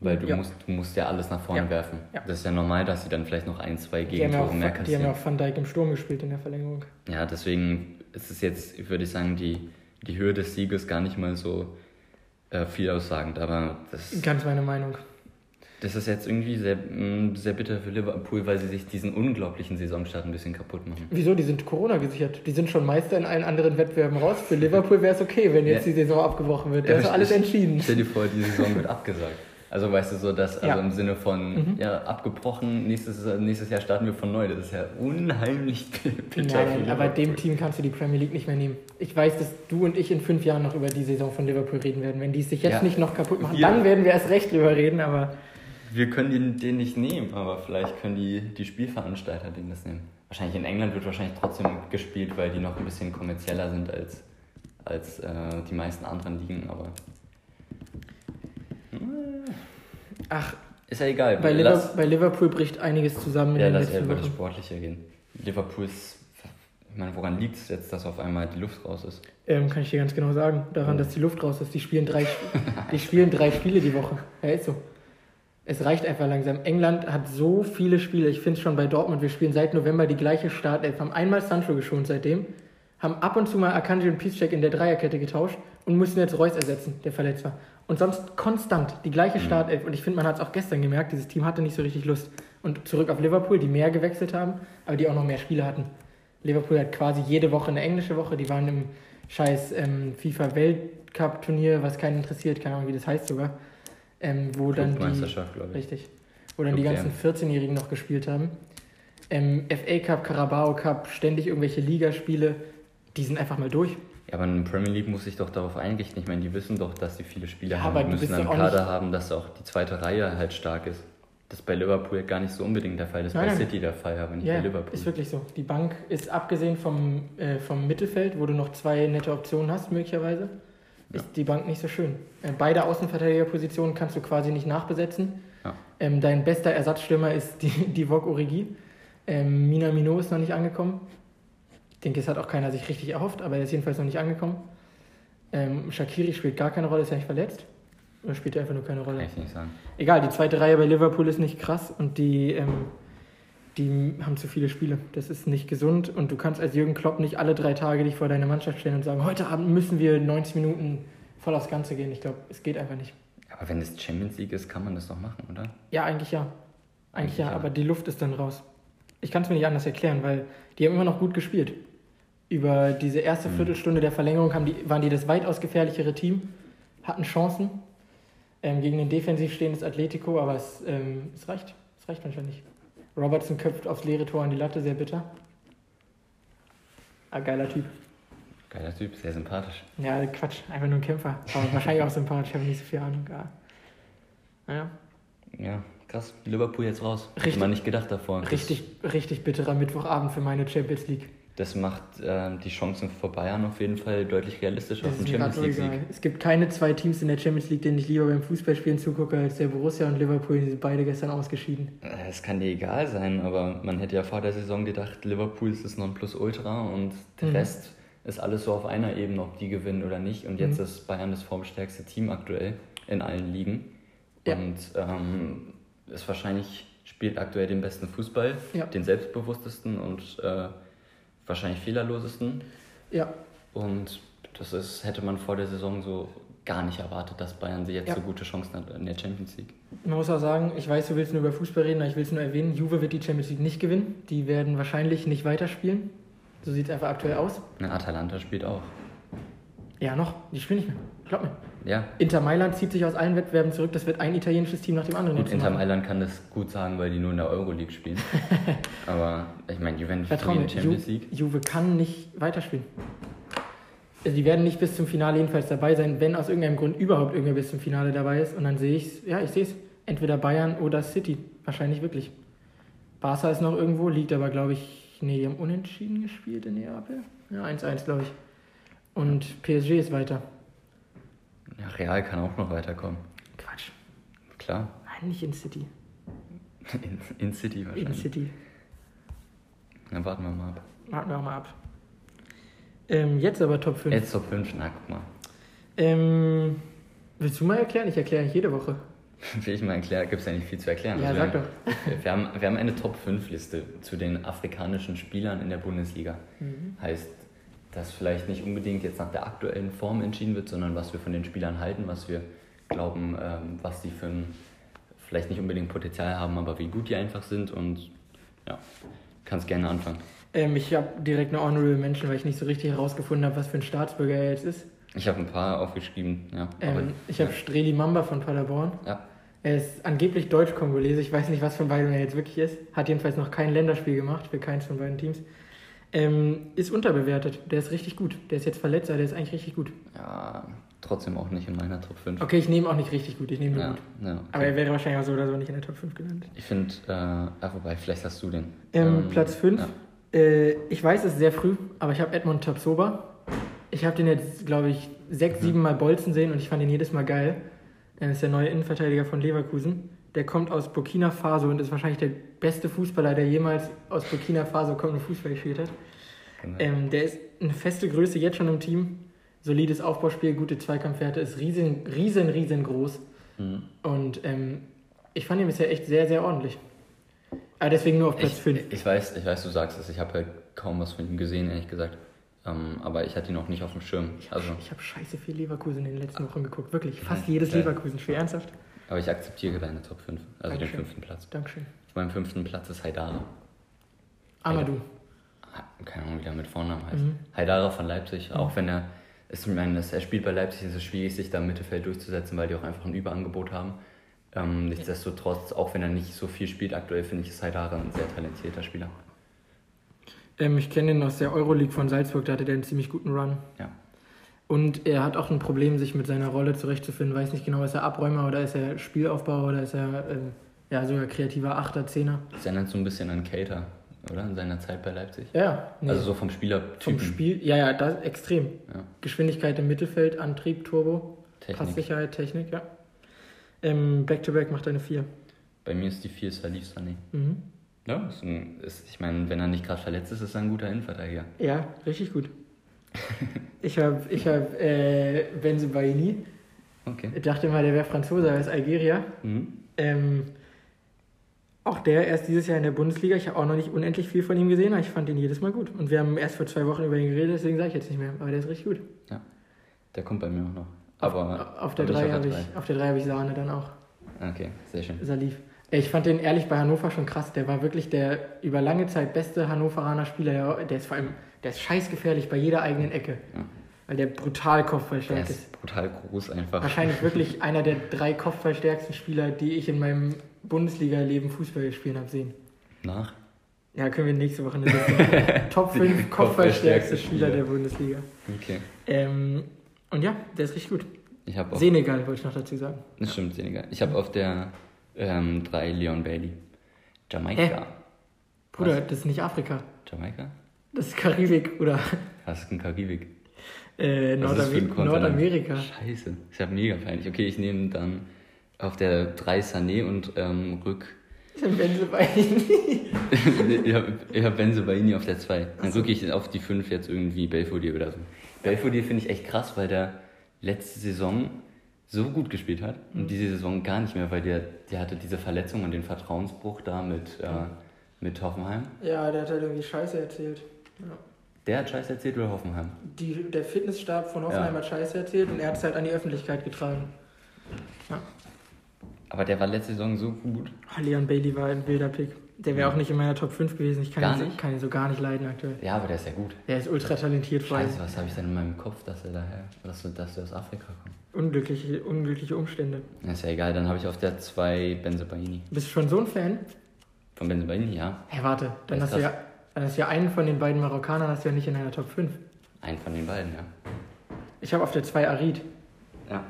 Weil du, Ja. musst, du musst ja alles nach vorne Ja. werfen. Ja. Das ist ja normal, dass sie dann vielleicht noch ein, zwei Gegentore mehr die haben kassieren. ja auch Van Dijk im Sturm gespielt in der Verlängerung. Ja, deswegen ist es jetzt, würde ich sagen, die, die Höhe des Sieges gar nicht mal so äh, viel aussagend. Aber das, Ganz meine Meinung. das ist jetzt irgendwie sehr, mh, sehr bitter für Liverpool, weil sie sich diesen unglaublichen Saisonstart ein bisschen kaputt machen. Wieso? Die sind Corona gesichert. Die sind schon Meister in allen anderen Wettbewerben raus. Für Liverpool wäre es okay, wenn jetzt Ja. die Saison abgebrochen wird. Da Ja, ist alles entschieden. Stell dir vor, die Saison wird abgesagt. Also weißt du so, dass also Ja. im Sinne von Mhm. ja abgebrochen, nächstes, nächstes Jahr starten wir von neu. Das ist ja unheimlich bitter. Nein, für aber dem Team kannst du die Premier League nicht mehr nehmen. Ich weiß, dass du und ich in fünf Jahren noch über die Saison von Liverpool reden werden. Wenn die es sich jetzt Ja. nicht noch kaputt machen, Ja. dann werden wir erst recht drüber reden, aber Wir können den, den nicht nehmen, aber vielleicht können die, die Spielveranstalter den das nehmen. Wahrscheinlich in England wird wahrscheinlich trotzdem gespielt, weil die noch ein bisschen kommerzieller sind als, als äh, die meisten anderen Ligen, aber ach, ist ja egal. bei, lass, Liverpool, bei Liverpool bricht einiges zusammen ja, den lass über das. Sportliche gehen. Liverpool ist, ich meine, woran liegt es jetzt, dass auf einmal die Luft raus ist? Ähm, kann ich dir ganz genau sagen. Daran, Oh. dass die Luft raus ist. Die spielen drei, die spielen drei Spiele die Woche. Ja, ist so. Es reicht einfach langsam. England hat so viele Spiele. Ich finde es schon bei Dortmund. Wir spielen seit November die gleiche Startelf. Haben einmal Sancho geschont seitdem. Haben ab und zu mal Akanji und Piszczek in der Dreierkette getauscht und mussten jetzt Reus ersetzen, der verletzt war. Und sonst konstant die gleiche Startelf. Und ich finde, man hat es auch gestern gemerkt, dieses Team hatte nicht so richtig Lust. Und zurück auf Liverpool, die mehr gewechselt haben, aber die auch noch mehr Spiele hatten. Liverpool hat quasi jede Woche eine englische Woche. Die waren im scheiß ähm, FIFA-Weltcup-Turnier, was keinen interessiert, keine Ahnung, wie das heißt sogar. Ähm, wo dann die, richtig, wo dann die ganzen 14-Jährigen noch gespielt haben. Ähm, FA Cup, Carabao Cup, ständig irgendwelche Ligaspiele, die sind einfach mal durch. Ja, aber in der Premier League muss sich doch darauf einrichten. Ich meine, die wissen doch, dass sie viele Spieler Ja, haben. Die müssen einen Kader nicht- haben, dass auch die zweite Reihe halt stark ist. Das ist bei Liverpool gar nicht so unbedingt der Fall. Das ist Nein, bei nein. City der Fall, aber nicht Ja, bei Liverpool. ist wirklich so. Die Bank ist abgesehen vom, äh, vom Mittelfeld, wo du noch zwei nette Optionen hast, möglicherweise, Ja. ist die Bank nicht so schön. Äh, beide Außenverteidigerpositionen kannst du quasi nicht nachbesetzen. Ja. Ähm, dein bester Ersatzstürmer ist die, die Vogue Origi. Ähm, Mina Minot ist noch nicht angekommen. Ich denke, es hat auch keiner sich richtig erhofft, aber er ist jedenfalls noch nicht angekommen. Ähm, Shakiri spielt gar keine Rolle, ist ja nicht verletzt. Oder spielt er einfach nur keine Rolle? Kann ich nicht sagen. Egal, die zweite Reihe bei Liverpool ist nicht krass und die, ähm, die haben zu viele Spiele. Das ist nicht gesund und du kannst als Jürgen Klopp nicht alle drei Tage dich vor deine Mannschaft stellen und sagen, heute Abend müssen wir 90 Minuten voll aufs Ganze gehen. Ich glaube, es geht einfach nicht. Aber wenn es Champions League ist, kann man das doch machen, oder? Ja, eigentlich ja. Eigentlich, Eigentlich ja, ja. aber die Luft ist dann raus. Ich kann es mir nicht anders erklären, weil die haben immer noch gut gespielt. Über diese erste Mhm. Viertelstunde der Verlängerung haben die, waren die das weitaus gefährlichere Team, hatten Chancen ähm, gegen ein defensiv stehendes Atletico, aber es, ähm, es reicht. Es reicht manchmal nicht. Robertson köpft aufs leere Tor an die Latte, sehr bitter. Ah, geiler Typ. Geiler Typ, sehr sympathisch. Ja, Quatsch, einfach nur ein Kämpfer. Aber wahrscheinlich auch sympathisch, ich habe nicht so viel Ahnung. Ja. Naja. Ja, krass. Liverpool jetzt raus. Hätte Richtig- man nicht gedacht davor. Das- Richtig, richtig bitterer Mittwochabend für meine Champions League. Das macht ähm, die Chancen vor Bayern auf jeden Fall deutlich realistischer auf den Champions League. Sieg. Es gibt keine zwei Teams in der Champions League, denen ich lieber beim Fußballspielen zugucke, als der Borussia und Liverpool. Die sind beide gestern ausgeschieden. Äh, Es kann dir egal sein, aber man hätte ja vor der Saison gedacht, Liverpool ist das Nonplusultra und der Mhm. Rest ist alles so auf einer Ebene, ob die gewinnen oder nicht. Und jetzt Mhm. ist Bayern das formstärkste Team aktuell in allen Ligen. Ja. Und ähm, ist wahrscheinlich, spielt aktuell den besten Fußball, Ja. den selbstbewusstesten und äh, wahrscheinlich fehlerlosesten. Ja, Und das ist, hätte man vor der Saison so gar nicht erwartet, dass Bayern sie jetzt Ja. so gute Chancen hat in der Champions League. man muss auch sagen, ich weiß, du willst nur über Fußball reden, aber ich will es nur erwähnen. Juve wird die Champions League nicht gewinnen. Die werden wahrscheinlich nicht weiterspielen. So sieht es einfach aktuell aus. Na, Atalanta spielt auch. Ja, noch. Die spielen nicht mehr. Glaub mir. Ja, Inter Mailand zieht sich aus allen Wettbewerben zurück. Das wird ein italienisches Team nach dem anderen. Gut, Inter. Mailand kann das gut sagen, weil die nur in der Euroleague spielen. Aber ich meine, Juventus spielt mir, in der Champions Ju League. Juve kann nicht weiterspielen. Also die werden nicht bis zum Finale jedenfalls dabei sein, wenn aus irgendeinem Grund überhaupt irgendwer bis zum Finale dabei ist. Und dann sehe ich es, ja, ich sehe es. Entweder Bayern oder City. Wahrscheinlich wirklich. Barca ist noch irgendwo, liegt aber, glaube ich, nee, die haben unentschieden gespielt in Neapel. Ja, 1-1, glaube ich. Und PSG ist weiter. Ja, Real kann auch noch weiterkommen. Quatsch. Klar, Nein, nicht in City. in, in City In wahrscheinlich. City. Dann warten wir mal ab. Warten wir auch mal ab. Ähm, jetzt aber Top 5. Jetzt Top 5, na guck mal. Ähm, willst du mal erklären? Ich erkläre jede Woche. Will ich mal erklären, gibt es ja nicht viel zu erklären. Ja, Also sag wir, doch. haben- wir, haben, wir haben eine Top 5 Liste zu den afrikanischen Spielern in der Bundesliga. Mhm. Heißt, dass vielleicht nicht unbedingt jetzt nach der aktuellen Form entschieden wird, sondern was wir von den Spielern halten, was wir glauben, ähm, was die für ein, vielleicht nicht unbedingt Potenzial haben, aber wie gut die einfach sind und ja, kannst gerne anfangen. Ähm, ich habe direkt eine Honorable Mention, weil ich nicht so richtig herausgefunden habe, was für ein Staatsbürger er jetzt ist. Ich habe ein paar aufgeschrieben, ja. Ähm, ich habe Streli Mamba von Paderborn. ja, Er ist angeblich Deutsch-Kongolese. Ich weiß nicht, was von beiden er jetzt wirklich ist. Hat jedenfalls noch kein Länderspiel gemacht für keins von beiden Teams. Ähm, ist unterbewertet. Der ist richtig gut. Der ist jetzt verletzt, aber der ist eigentlich richtig gut. ja, trotzdem auch nicht in meiner Top 5. Okay, ich nehme auch nicht richtig gut. Ich nehme Ja, gut. ja, okay. Aber er wäre wahrscheinlich auch so oder so nicht in der Top 5 genannt. Ich finde, äh, ah, wobei, vielleicht hast du den. Ähm, Ähm, Platz 5. ja. Äh, ich weiß, es ist sehr früh, aber ich habe Edmund Tapsoba. Ich habe den jetzt, glaube ich, sechs, Mhm. sieben Mal bolzen sehen und ich fand ihn jedes Mal geil. Er ist der neue Innenverteidiger von Leverkusen. Der kommt aus Burkina Faso und ist wahrscheinlich der beste Fußballer, der jemals aus Burkina Faso kommt und Fußball gespielt hat. Genau. Ähm, der ist eine feste Größe jetzt schon im Team. Solides Aufbauspiel, gute Zweikampfwerte, ist riesen, riesen, riesengroß. Mhm. Und ähm, ich fand ihn bisher echt sehr, sehr ordentlich. Aber deswegen nur auf Platz Ich, 5. ich, weiß, ich weiß, du sagst es. Ich habe halt kaum was von ihm gesehen, ehrlich gesagt. Ähm, aber ich hatte ihn noch nicht auf dem Schirm. Also, Ich habe scheiße viel Leverkusen in den letzten Wochen geguckt. Wirklich. Ja, Fast jedes. Leverkusen-Spiel. Ernsthaft? Aber ich akzeptiere deine Top 5, also den Dankeschön. fünften Platz. Dankeschön. Auf meinem fünften Platz ist Haidara. Amadou. Keine Ahnung, wie der mit Vornamen heißt. Mhm. Haidara von Leipzig, auch wenn er, ist, ich meine, er spielt bei Leipzig, ist es schwierig, sich da im Mittelfeld durchzusetzen, weil die auch einfach ein Überangebot haben. Ähm, nichtsdestotrotz, auch wenn er nicht so viel spielt aktuell, finde ich, ist Haidara ein sehr talentierter Spieler. Ähm, ich kenne ihn aus der Euroleague von Salzburg. Da hatte der einen ziemlich guten Run. Ja. Und er hat auch ein Problem, sich mit seiner Rolle zurechtzufinden. Weiß nicht genau, ist er Abräumer oder ist er Spielaufbauer oder ist er ähm, ja, sogar kreativer Achter, Zehner. Das erinnert so ein bisschen an Cater, oder? In seiner Zeit bei Leipzig. Ja, nee. Also so vom Spielertypen. vom Spiel. Ja, ja, das extrem. Ja. Geschwindigkeit im Mittelfeld, Antrieb, Turbo, Technik. Passsicherheit, Technik, ja. Ähm, Back-to-back macht eine 4. Bei mir ist die 4 Salif Sané. Mhm. Ja, ist ein, ist, ich meine, wenn er nicht gerade verletzt ist, ist er ein guter Innenverteidiger. Ja, richtig gut. Ich habe ich hab, äh, Benze Baini. Okay. Ich dachte mal, der wäre Franzose, er ist Algerier. Mhm. Ähm, auch der erst dieses Jahr in der Bundesliga. Ich habe auch noch nicht unendlich viel von ihm gesehen, aber ich fand ihn jedes Mal gut. Und wir haben erst vor zwei Wochen über ihn geredet, deswegen sage ich jetzt nicht mehr. Aber der ist richtig gut. Der kommt bei mir auch noch. Aber auf, auf der aber 3 nicht habe ich, auf der drei hab ich Sahne dann auch. Okay, sehr schön. Salif. Ich fand den ehrlich bei Hannover schon krass. Der war wirklich der über lange Zeit beste Hannoveraner Spieler. Ja, Der ist vor allem, der ist scheißgefährlich bei jeder eigenen Ecke. Ja. Weil der brutal Der kopfballstark ist. ist brutal groß einfach. Wahrscheinlich wirklich einer der drei kopfballstärksten Spieler, die ich in meinem Bundesliga-Leben Fußball spielen habe sehen. Nach? Ja, können wir nächste Woche eine Liste machen. Top 5 kopfballstärkste Spieler der Bundesliga. Okay. Ähm, und ja, der ist richtig gut. Ich auf. Senegal wollte ich noch dazu sagen. Das stimmt, Senegal. Ich habe auf der ähm, 3 Leon Bailey. Jamaika. Hä? Bruder, Was? das ist nicht Afrika. Jamaika? Das ist Karibik oder Was ist denn Karibik? äh, ist Nordamer? Nordamerika. Scheiße. Ich habe mega peinlich. Okay, ich nehme dann auf der 3 Sané und ähm, Rück. Benzebaini. ich habe hab Benzebaini auf der 2. Dann rücke ich auf die 5 jetzt irgendwie Belfodil oder so. Belfodil finde ich echt krass, weil der letzte Saison so gut gespielt hat und diese Saison gar nicht mehr, weil der, der hatte diese Verletzung und den Vertrauensbruch da mit, äh, mit Hoffenheim. Ja, der hat halt irgendwie Scheiße erzählt. Ja. Der hat Scheiß erzählt oder Hoffenheim? Die, der Fitnessstab von Hoffenheim Ja. hat Scheiße erzählt und er hat es halt an die Öffentlichkeit getragen. Aber der war letzte Saison so gut. Oh, Leon Bailey war ein wilder Pick. Der wäre Ja. auch nicht in meiner Top 5 gewesen. Ich kann, Gar ihn, so- nicht? kann ihn so gar nicht leiden aktuell. Ja, aber der ist ja gut. Der ist ultra talentiert, vor allem. Scheiße, was habe ich denn in meinem Kopf, dass er daher, dass, dass er aus Afrika kommt? Unglückliche, unglückliche Umstände. Ist ja egal, dann habe ich auf der 2 Benzebaini. Bist du schon so ein Fan? Von Benzebaini, ja. Hey, warte, dann hast, du ja, dann hast du ja einen von den beiden Marokkanern hast du ja nicht in deiner Top 5. Einen von den beiden, ja. Ich habe auf der 2 Arid. Ja.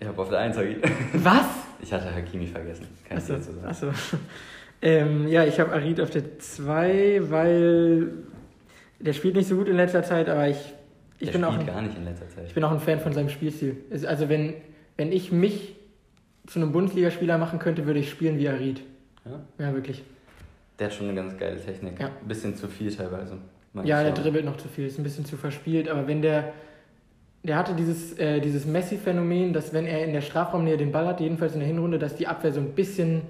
Ich habe auf der 1 Hagi. Was? Ich hatte Hakimi vergessen. Kann ich Achso, dazu sagen. achso. Ähm, ja, ich habe Arid auf der 2, weil der spielt nicht so gut in letzter Zeit, aber ich, ich, Der bin, auch spielt ein, gar nicht in letzter Zeit. ich bin auch ein Fan von seinem Spielstil. Also wenn, wenn ich mich zu einem Bundesligaspieler machen könnte, würde ich spielen wie Arid. Ja? Ja, wirklich. Der hat schon eine ganz geile Technik. Ja. Ein bisschen zu viel teilweise. Ja, der dribbelt noch zu viel, ist ein bisschen zu verspielt, aber wenn der. Der hatte dieses, äh, dieses Messi-Phänomen, dass wenn er in der Strafraumnähe den Ball hat, jedenfalls in der Hinrunde, dass die Abwehr so ein bisschen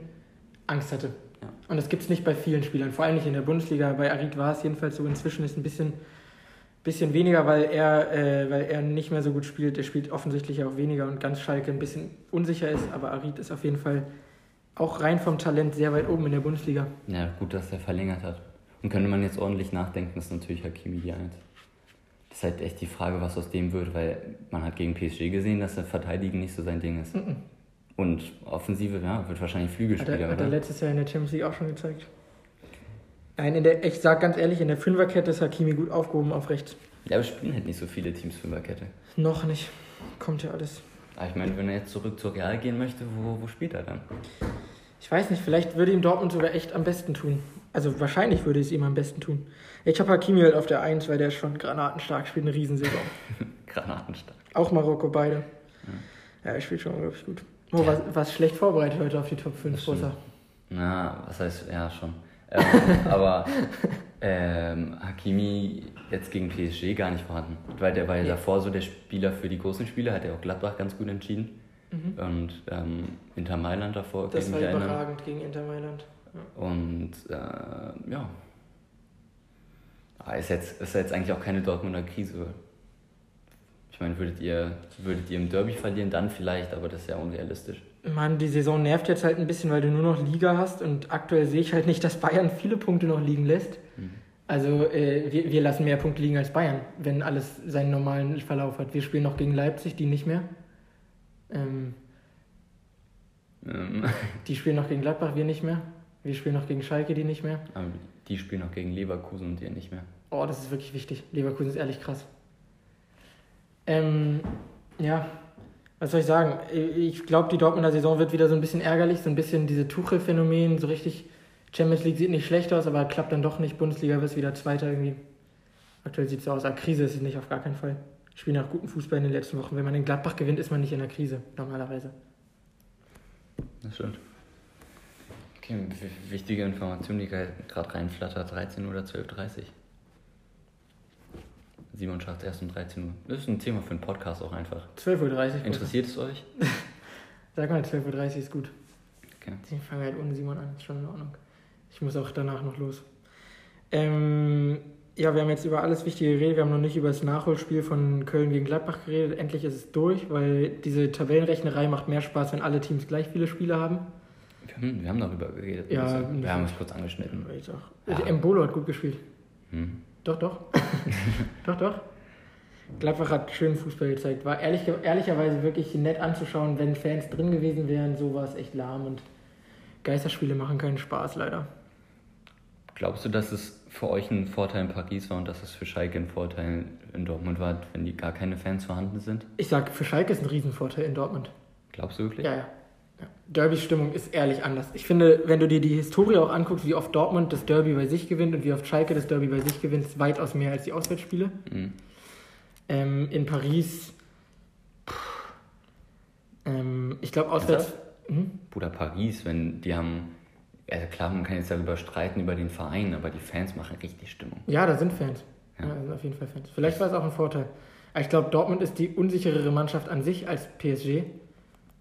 Angst hatte. Ja. Und das gibt es nicht bei vielen Spielern, vor allem nicht in der Bundesliga. Bei Arid war es jedenfalls so. Inzwischen ist ein bisschen, bisschen weniger, weil er, äh, weil er nicht mehr so gut spielt. Er spielt offensichtlich auch weniger und ganz Schalke ein bisschen unsicher ist, aber Arid ist auf jeden Fall auch rein vom Talent sehr weit oben in der Bundesliga. Ja, gut, dass der verlängert hat. Und könnte man jetzt ordentlich nachdenken, ist natürlich Hakimi die 1. Das ist halt echt die Frage, was aus dem wird, weil man hat gegen PSG gesehen, dass der Verteidigen nicht so sein Ding ist. Mhm. Und Offensive, ja, wird wahrscheinlich Hat Flügelspieler, er, hat er letztes Jahr in der Champions League auch schon gezeigt. Nein, in der, ich sag ganz ehrlich, in der Fünferkette ist Hakimi gut aufgehoben auf rechts. Ja, aber spielen halt nicht so viele Teams Fünferkette. Noch nicht. Kommt ja alles. Aber ich meine, wenn er jetzt zurück zur Real gehen möchte, wo, wo spielt er dann? Ich weiß nicht, vielleicht würde ihm Dortmund sogar echt am besten tun. Also wahrscheinlich würde es ihm am besten tun. Ich habe Hakimi halt auf der 1, weil der schon granatenstark spielt, eine Riesensaison. Granatenstark. Auch Marokko beide. Ja, er spielt schon unglaublich gut. Oh, was, was schlecht vorbereitet heute auf die Top 5, Das stimmt. Rosa. Na, was heißt, ja, schon. Ähm, aber ähm, Hakimi jetzt gegen PSG gar nicht vorhanden. Weil der war ja Nee. davor so der Spieler für die großen Spiele, hat er auch Gladbach ganz gut entschieden. Mhm. Und ähm, Inter Mailand davor, Das war überragend gegen Inter Mailand. Und äh, ja. Aber ist jetzt, ist jetzt eigentlich auch keine Dortmunder Krise. Ich meine, würdet ihr, würdet ihr im Derby verlieren, dann vielleicht, aber das ist ja unrealistisch. Mann, die Saison nervt jetzt halt ein bisschen, weil du nur noch Liga hast und aktuell sehe ich halt nicht, dass Bayern viele Punkte noch liegen lässt. Mhm. Also äh, wir, wir lassen mehr Punkte liegen als Bayern, wenn alles seinen normalen Verlauf hat. Wir spielen noch gegen Leipzig, die nicht mehr. Ähm, Ähm, die spielen noch gegen Gladbach, wir nicht mehr. Wir spielen noch gegen Schalke, die nicht mehr. aber die spielen auch gegen Leverkusen und ihr nicht mehr. Oh, das ist wirklich wichtig. Leverkusen ist ehrlich krass. Ähm, ja, was soll ich sagen? Ich glaube, die Dortmunder Saison wird wieder so ein bisschen ärgerlich, so ein bisschen diese Tuchel-Phänomen, so richtig. Champions League sieht nicht schlecht aus, aber klappt dann doch nicht. Bundesliga wird wieder Zweiter irgendwie. Aktuell sieht es so aus. Aber Krise ist es nicht, auf gar keinen Fall. Spielen auch guten Fußball in den letzten Wochen. Wenn man in Gladbach gewinnt, ist man nicht in der Krise, normalerweise. Das stimmt. Okay, wichtige Information, die gerade reinflattert, 13 oder 12.30 Uhr. Simon schafft erst um 13 Uhr. Das ist ein Thema für einen Podcast auch einfach. 12.30 Uhr. Interessiert es euch? Sag mal, 12.30 Uhr ist gut. Okay. Ich fange halt ohne Simon an, ist schon in Ordnung. Ich muss auch danach noch los. Ähm, ja, wir haben jetzt über alles Wichtige geredet. Wir haben noch nicht über das Nachholspiel von Köln gegen Gladbach geredet. Endlich ist es durch, weil diese Tabellenrechnerei macht mehr Spaß, wenn alle Teams gleich viele Spiele haben. Wir haben, wir haben darüber geredet. Ja, also, wir haben es kurz angeschnitten. Auch. Ja. Embolo hat gut gespielt. Hm. Doch, doch. doch, doch. Gladbach hat schönen Fußball gezeigt. War ehrlich, ehrlicherweise wirklich nett anzuschauen, wenn Fans drin gewesen wären. So war es echt lahm und Geisterspiele machen keinen Spaß, leider. Glaubst du, dass es für euch ein Vorteil in Paris war und dass es für Schalke ein Vorteil in Dortmund war, wenn die gar keine Fans vorhanden sind? Ich sag, für Schalke ist ein Riesenvorteil in Dortmund. Glaubst du wirklich? Ja, ja. ja. Derby-Stimmung ist ehrlich anders. Ich finde, wenn du dir die Historie auch anguckst, wie oft Dortmund das Derby bei sich gewinnt und wie oft Schalke das Derby bei sich gewinnt, ist weitaus mehr als die Auswärtsspiele. Mhm. Ähm, in Paris, pff, ähm, ich glaube, auswärts. Hm? Bruder, Paris, wenn die haben. Also klar, man kann jetzt darüber streiten, über den Verein, aber die Fans machen richtig Stimmung. Ja, da sind Fans. Ja, Ja. da sind auf jeden Fall Fans. Vielleicht war es auch ein Vorteil. Aber ich glaube, Dortmund ist die unsicherere Mannschaft an sich als PSG,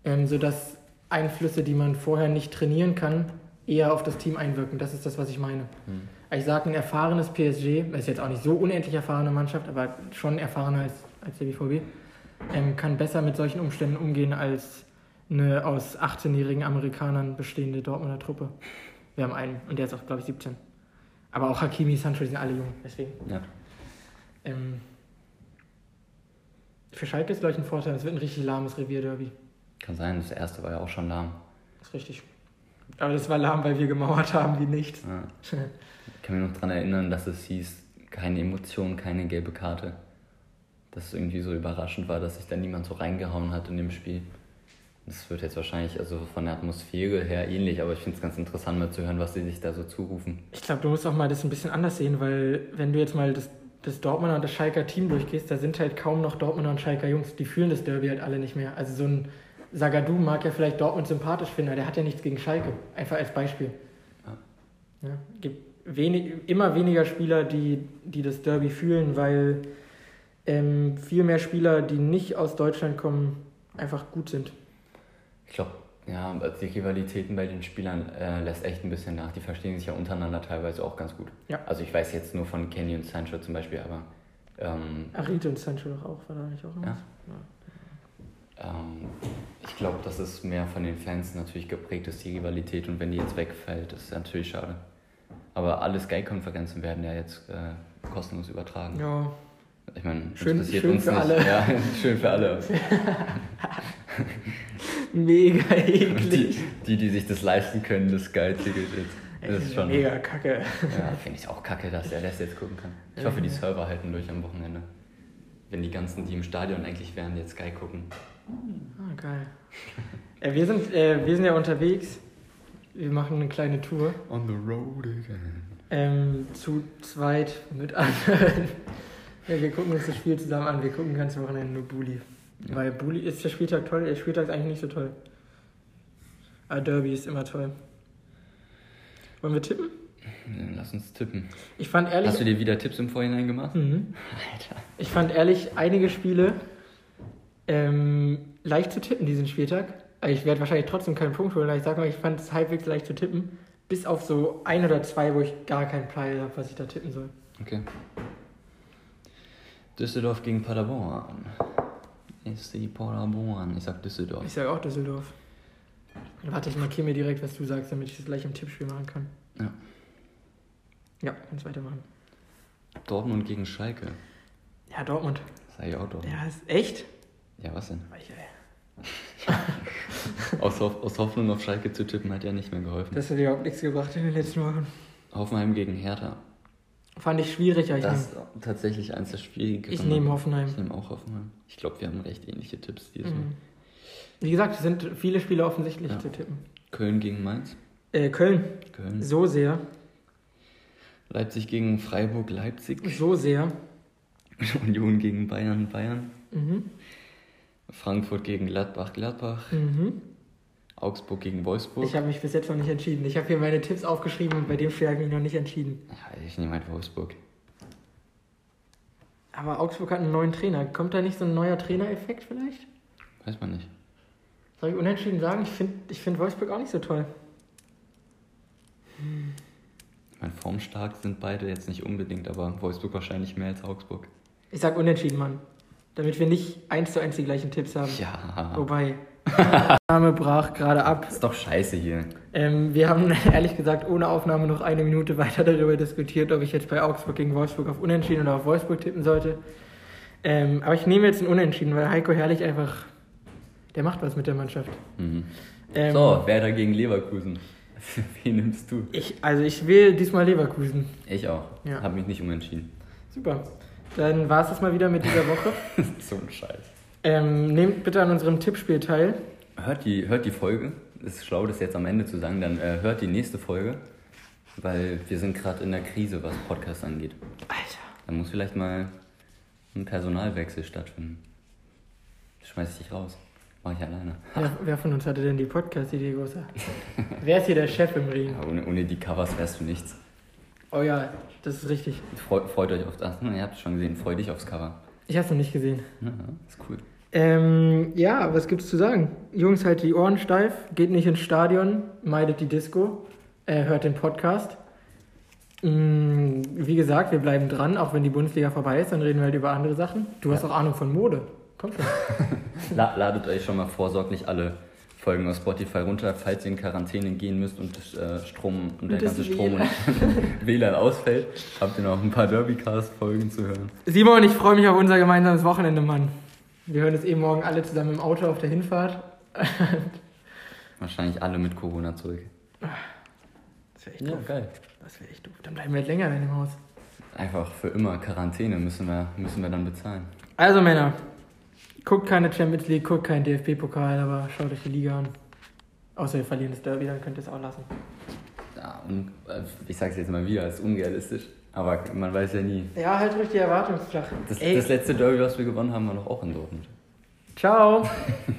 ähm, sodass Einflüsse, die man vorher nicht trainieren kann, eher auf das Team einwirken. Das ist das, was ich meine. Hm. Ich sage, ein erfahrenes PSG, das ist jetzt auch nicht so unendlich erfahrene Mannschaft, aber schon erfahrener als, als der BVB, ähm, kann besser mit solchen Umständen umgehen als eine aus 18-jährigen Amerikanern bestehende Dortmunder Truppe. Wir haben einen und der ist auch, glaube ich, 17. Aber auch Hakimi, Sancho, die sind alle jung, deswegen. Ja. Ähm, für Schalke ist, glaube ich, ein Vorteil. Es wird ein richtig lahmes Revierderby. Kann sein, das erste war ja auch schon lahm. Das ist richtig. Aber das war lahm, weil wir gemauert haben wie nichts. Ja. Ich kann mich noch daran erinnern, dass es hieß, keine Emotion, keine gelbe Karte. Dass es irgendwie so überraschend war, dass sich da niemand so reingehauen hat in dem Spiel. Das wird jetzt wahrscheinlich also von der Atmosphäre her ähnlich, aber ich finde es ganz interessant mal zu hören, was sie sich da so zurufen. Ich glaube, du musst auch mal das ein bisschen anders sehen, weil wenn du jetzt mal das, das Dortmunder und das Schalker Team durchgehst, da sind halt kaum noch Dortmunder und Schalker Jungs. Die fühlen das Derby halt alle nicht mehr. Also so ein Sagadou mag ja vielleicht Dortmund sympathisch finden, aber der hat ja nichts gegen Schalke. Einfach als Beispiel. Ja, gibt wenig, immer weniger Spieler, die, die das Derby fühlen, weil ähm, viel mehr Spieler, die nicht aus Deutschland kommen, einfach gut sind. Ich glaube, ja, die Rivalitäten bei den Spielern äh, lässt echt ein bisschen nach. Die verstehen sich ja untereinander teilweise auch ganz gut. Ja. Also ich weiß jetzt nur von Kenny und Sancho zum Beispiel, aber ähm, Arito und Sancho doch auch, war da nicht auch noch Ja. was? ähm, ich glaube, dass es mehr von den Fans natürlich geprägt ist, die Rivalität. Und wenn die jetzt wegfällt, ist natürlich schade. Aber alle Sky-Konferenzen werden ja jetzt äh, kostenlos übertragen. Ja, Ich meine, Schön- interessiert schön uns für nicht. alle. Ja, schön für alle. mega Und die, eklig. die, die sich das leisten können, das Sky-Ticket jetzt. Das ist schon. mega kacke. Ja, finde ich auch kacke, dass der Rest jetzt gucken kann. Ich hoffe, die Server halten durch am Wochenende. Wenn die ganzen, die im Stadion eigentlich wären, jetzt Sky gucken. Ah, geil. Äh, wir, sind, äh, wir sind ja unterwegs. Wir machen eine kleine Tour. On the road again. Ähm, zu zweit mit anderen. Ja, wir gucken uns das Spiel zusammen an. Wir gucken ganz Wochenende nur Bulli. Ja. Weil Bulli ist der Spieltag toll, der Spieltag ist eigentlich nicht so toll. Aber Derby ist immer toll. Wollen wir tippen? Dann lass uns tippen. Ich fand ehrlich. Hast du dir wieder Tipps im Vorhinein gemacht? Mhm. Alter. Ich fand ehrlich einige Spiele ähm, leicht zu tippen diesen Spieltag. Ich werde wahrscheinlich trotzdem keinen Punkt holen, aber ich sag mal, ich fand es halbwegs leicht zu tippen. Bis auf so ein oder zwei, wo ich gar keinen Plan habe, was ich da tippen soll. Okay. Düsseldorf gegen Paderborn. SC Paderborn. Ich sag Düsseldorf. Ich sage auch Düsseldorf. Warte, ich markiere mir direkt, was du sagst, damit ich das gleich im Tippspiel machen kann. Ja. Ja, kannst weitermachen. Dortmund gegen Schalke. Ja, Dortmund. Sag ich auch Dortmund. Ja, ist echt? Ja, was denn? Weich, ey. Aus, Hoff aus Hoffnung auf Schalke zu tippen hat ja nicht mehr geholfen. Das hat überhaupt nichts gebracht in den letzten Wochen. Hoffenheim gegen Hertha. Fand ich schwierig, aber ich Das nehme ist tatsächlich eins der schwierigeren. ich nehm Hoffenheim. Ich nehme auch Hoffenheim. Ich glaube, wir haben recht ähnliche Tipps dieses Mal. Mhm. Wie gesagt, es sind viele Spiele offensichtlich Ja. zu tippen. Köln gegen Mainz. Äh, Köln, Köln. so sehr, Leipzig gegen Freiburg, Leipzig. so sehr. Union gegen Bayern, Bayern. Mhm. Frankfurt gegen Gladbach, Gladbach. Mhm. Augsburg gegen Wolfsburg. Ich habe mich bis jetzt noch nicht entschieden. Ich habe hier meine Tipps aufgeschrieben und bei dem Spiel habe ich mich noch nicht entschieden. ja, ich nehme halt Wolfsburg. Aber Augsburg hat einen neuen Trainer. Kommt da nicht so ein neuer Trainereffekt vielleicht? Weiß man nicht. Soll ich unentschieden sagen? Ich finde ich find Wolfsburg auch nicht so toll. Ich meine, formstark sind beide jetzt nicht unbedingt, aber Wolfsburg wahrscheinlich mehr als Augsburg. Ich sag unentschieden, Mann. Damit wir nicht eins zu eins die gleichen Tipps haben. Ja. Wobei. Die Aufnahme brach gerade ab. Ist doch scheiße hier. Ähm, wir haben ehrlich gesagt ohne Aufnahme noch eine Minute weiter darüber diskutiert, ob ich jetzt bei Augsburg gegen Wolfsburg auf Unentschieden oder auf Wolfsburg tippen sollte. Ähm, aber ich nehme jetzt ein Unentschieden, weil Heiko Herrlich einfach, der macht was mit der Mannschaft. Mhm. Ähm, So, Werder gegen Leverkusen. Wen nimmst du? Ich, also ich wähle diesmal Leverkusen. Ich auch. Ja. Hab mich nicht umentschieden. Super. Dann war es das mal wieder mit dieser Woche. so ein Scheiß. Ähm, nehmt bitte an unserem Tippspiel teil. Hört die, hört die Folge. Ist schlau, das jetzt am Ende zu sagen. Dann äh, hört die nächste Folge. Weil wir sind gerade in der Krise, was Podcasts angeht. Alter. Da muss vielleicht mal ein Personalwechsel stattfinden. Schmeiß ich dich raus. Mach ich alleine. Wer, wer von uns hatte denn die Podcast-Idee, Großer? wer ist hier der Chef im Ring? Ja, ohne, ohne die Covers wärst du nichts. Oh ja, das ist richtig. Freut, freut euch auf das. Ihr habt es schon gesehen. Freu dich aufs Cover. Ich hab's noch nicht gesehen. Ja, ist cool. Ähm, ja, was gibt's zu sagen? Jungs, halt die Ohren steif, geht nicht ins Stadion, meidet die Disco, äh, hört den Podcast. Mm, wie gesagt, wir bleiben dran, auch wenn die Bundesliga vorbei ist, dann reden wir halt über andere Sachen. Du hast Ja. auch Ahnung von Mode. Komm schon. La ladet euch schon mal vorsorglich alle Folgen aus Spotify runter, falls ihr in Quarantäne gehen müsst und äh, Strom und der ganze Strom und WLAN ausfällt, habt ihr noch ein paar Derbycast-Folgen zu hören. Simon, ich freue mich auf unser gemeinsames Wochenende, Mann. Wir hören es eh morgen alle zusammen im Auto auf der Hinfahrt. Wahrscheinlich alle mit Corona zurück. Das wäre echt doof. geil. Das wäre echt doof. Dann bleiben wir halt länger in dem Haus. Einfach für immer Quarantäne müssen wir, müssen wir dann bezahlen. Also Männer, guckt keine Champions League, guckt keinen DFB-Pokal, aber schaut euch die Liga an. Außer ihr verliert das Derby, dann könnt ihr es auch lassen. Ja, und äh, ich sag's jetzt mal wieder, ist unrealistisch. Aber man weiß ja nie. Ja, halt ruhig die Erwartungsflache. Das, das letzte Derby, was wir gewonnen haben, war doch auch in Dortmund. ciao.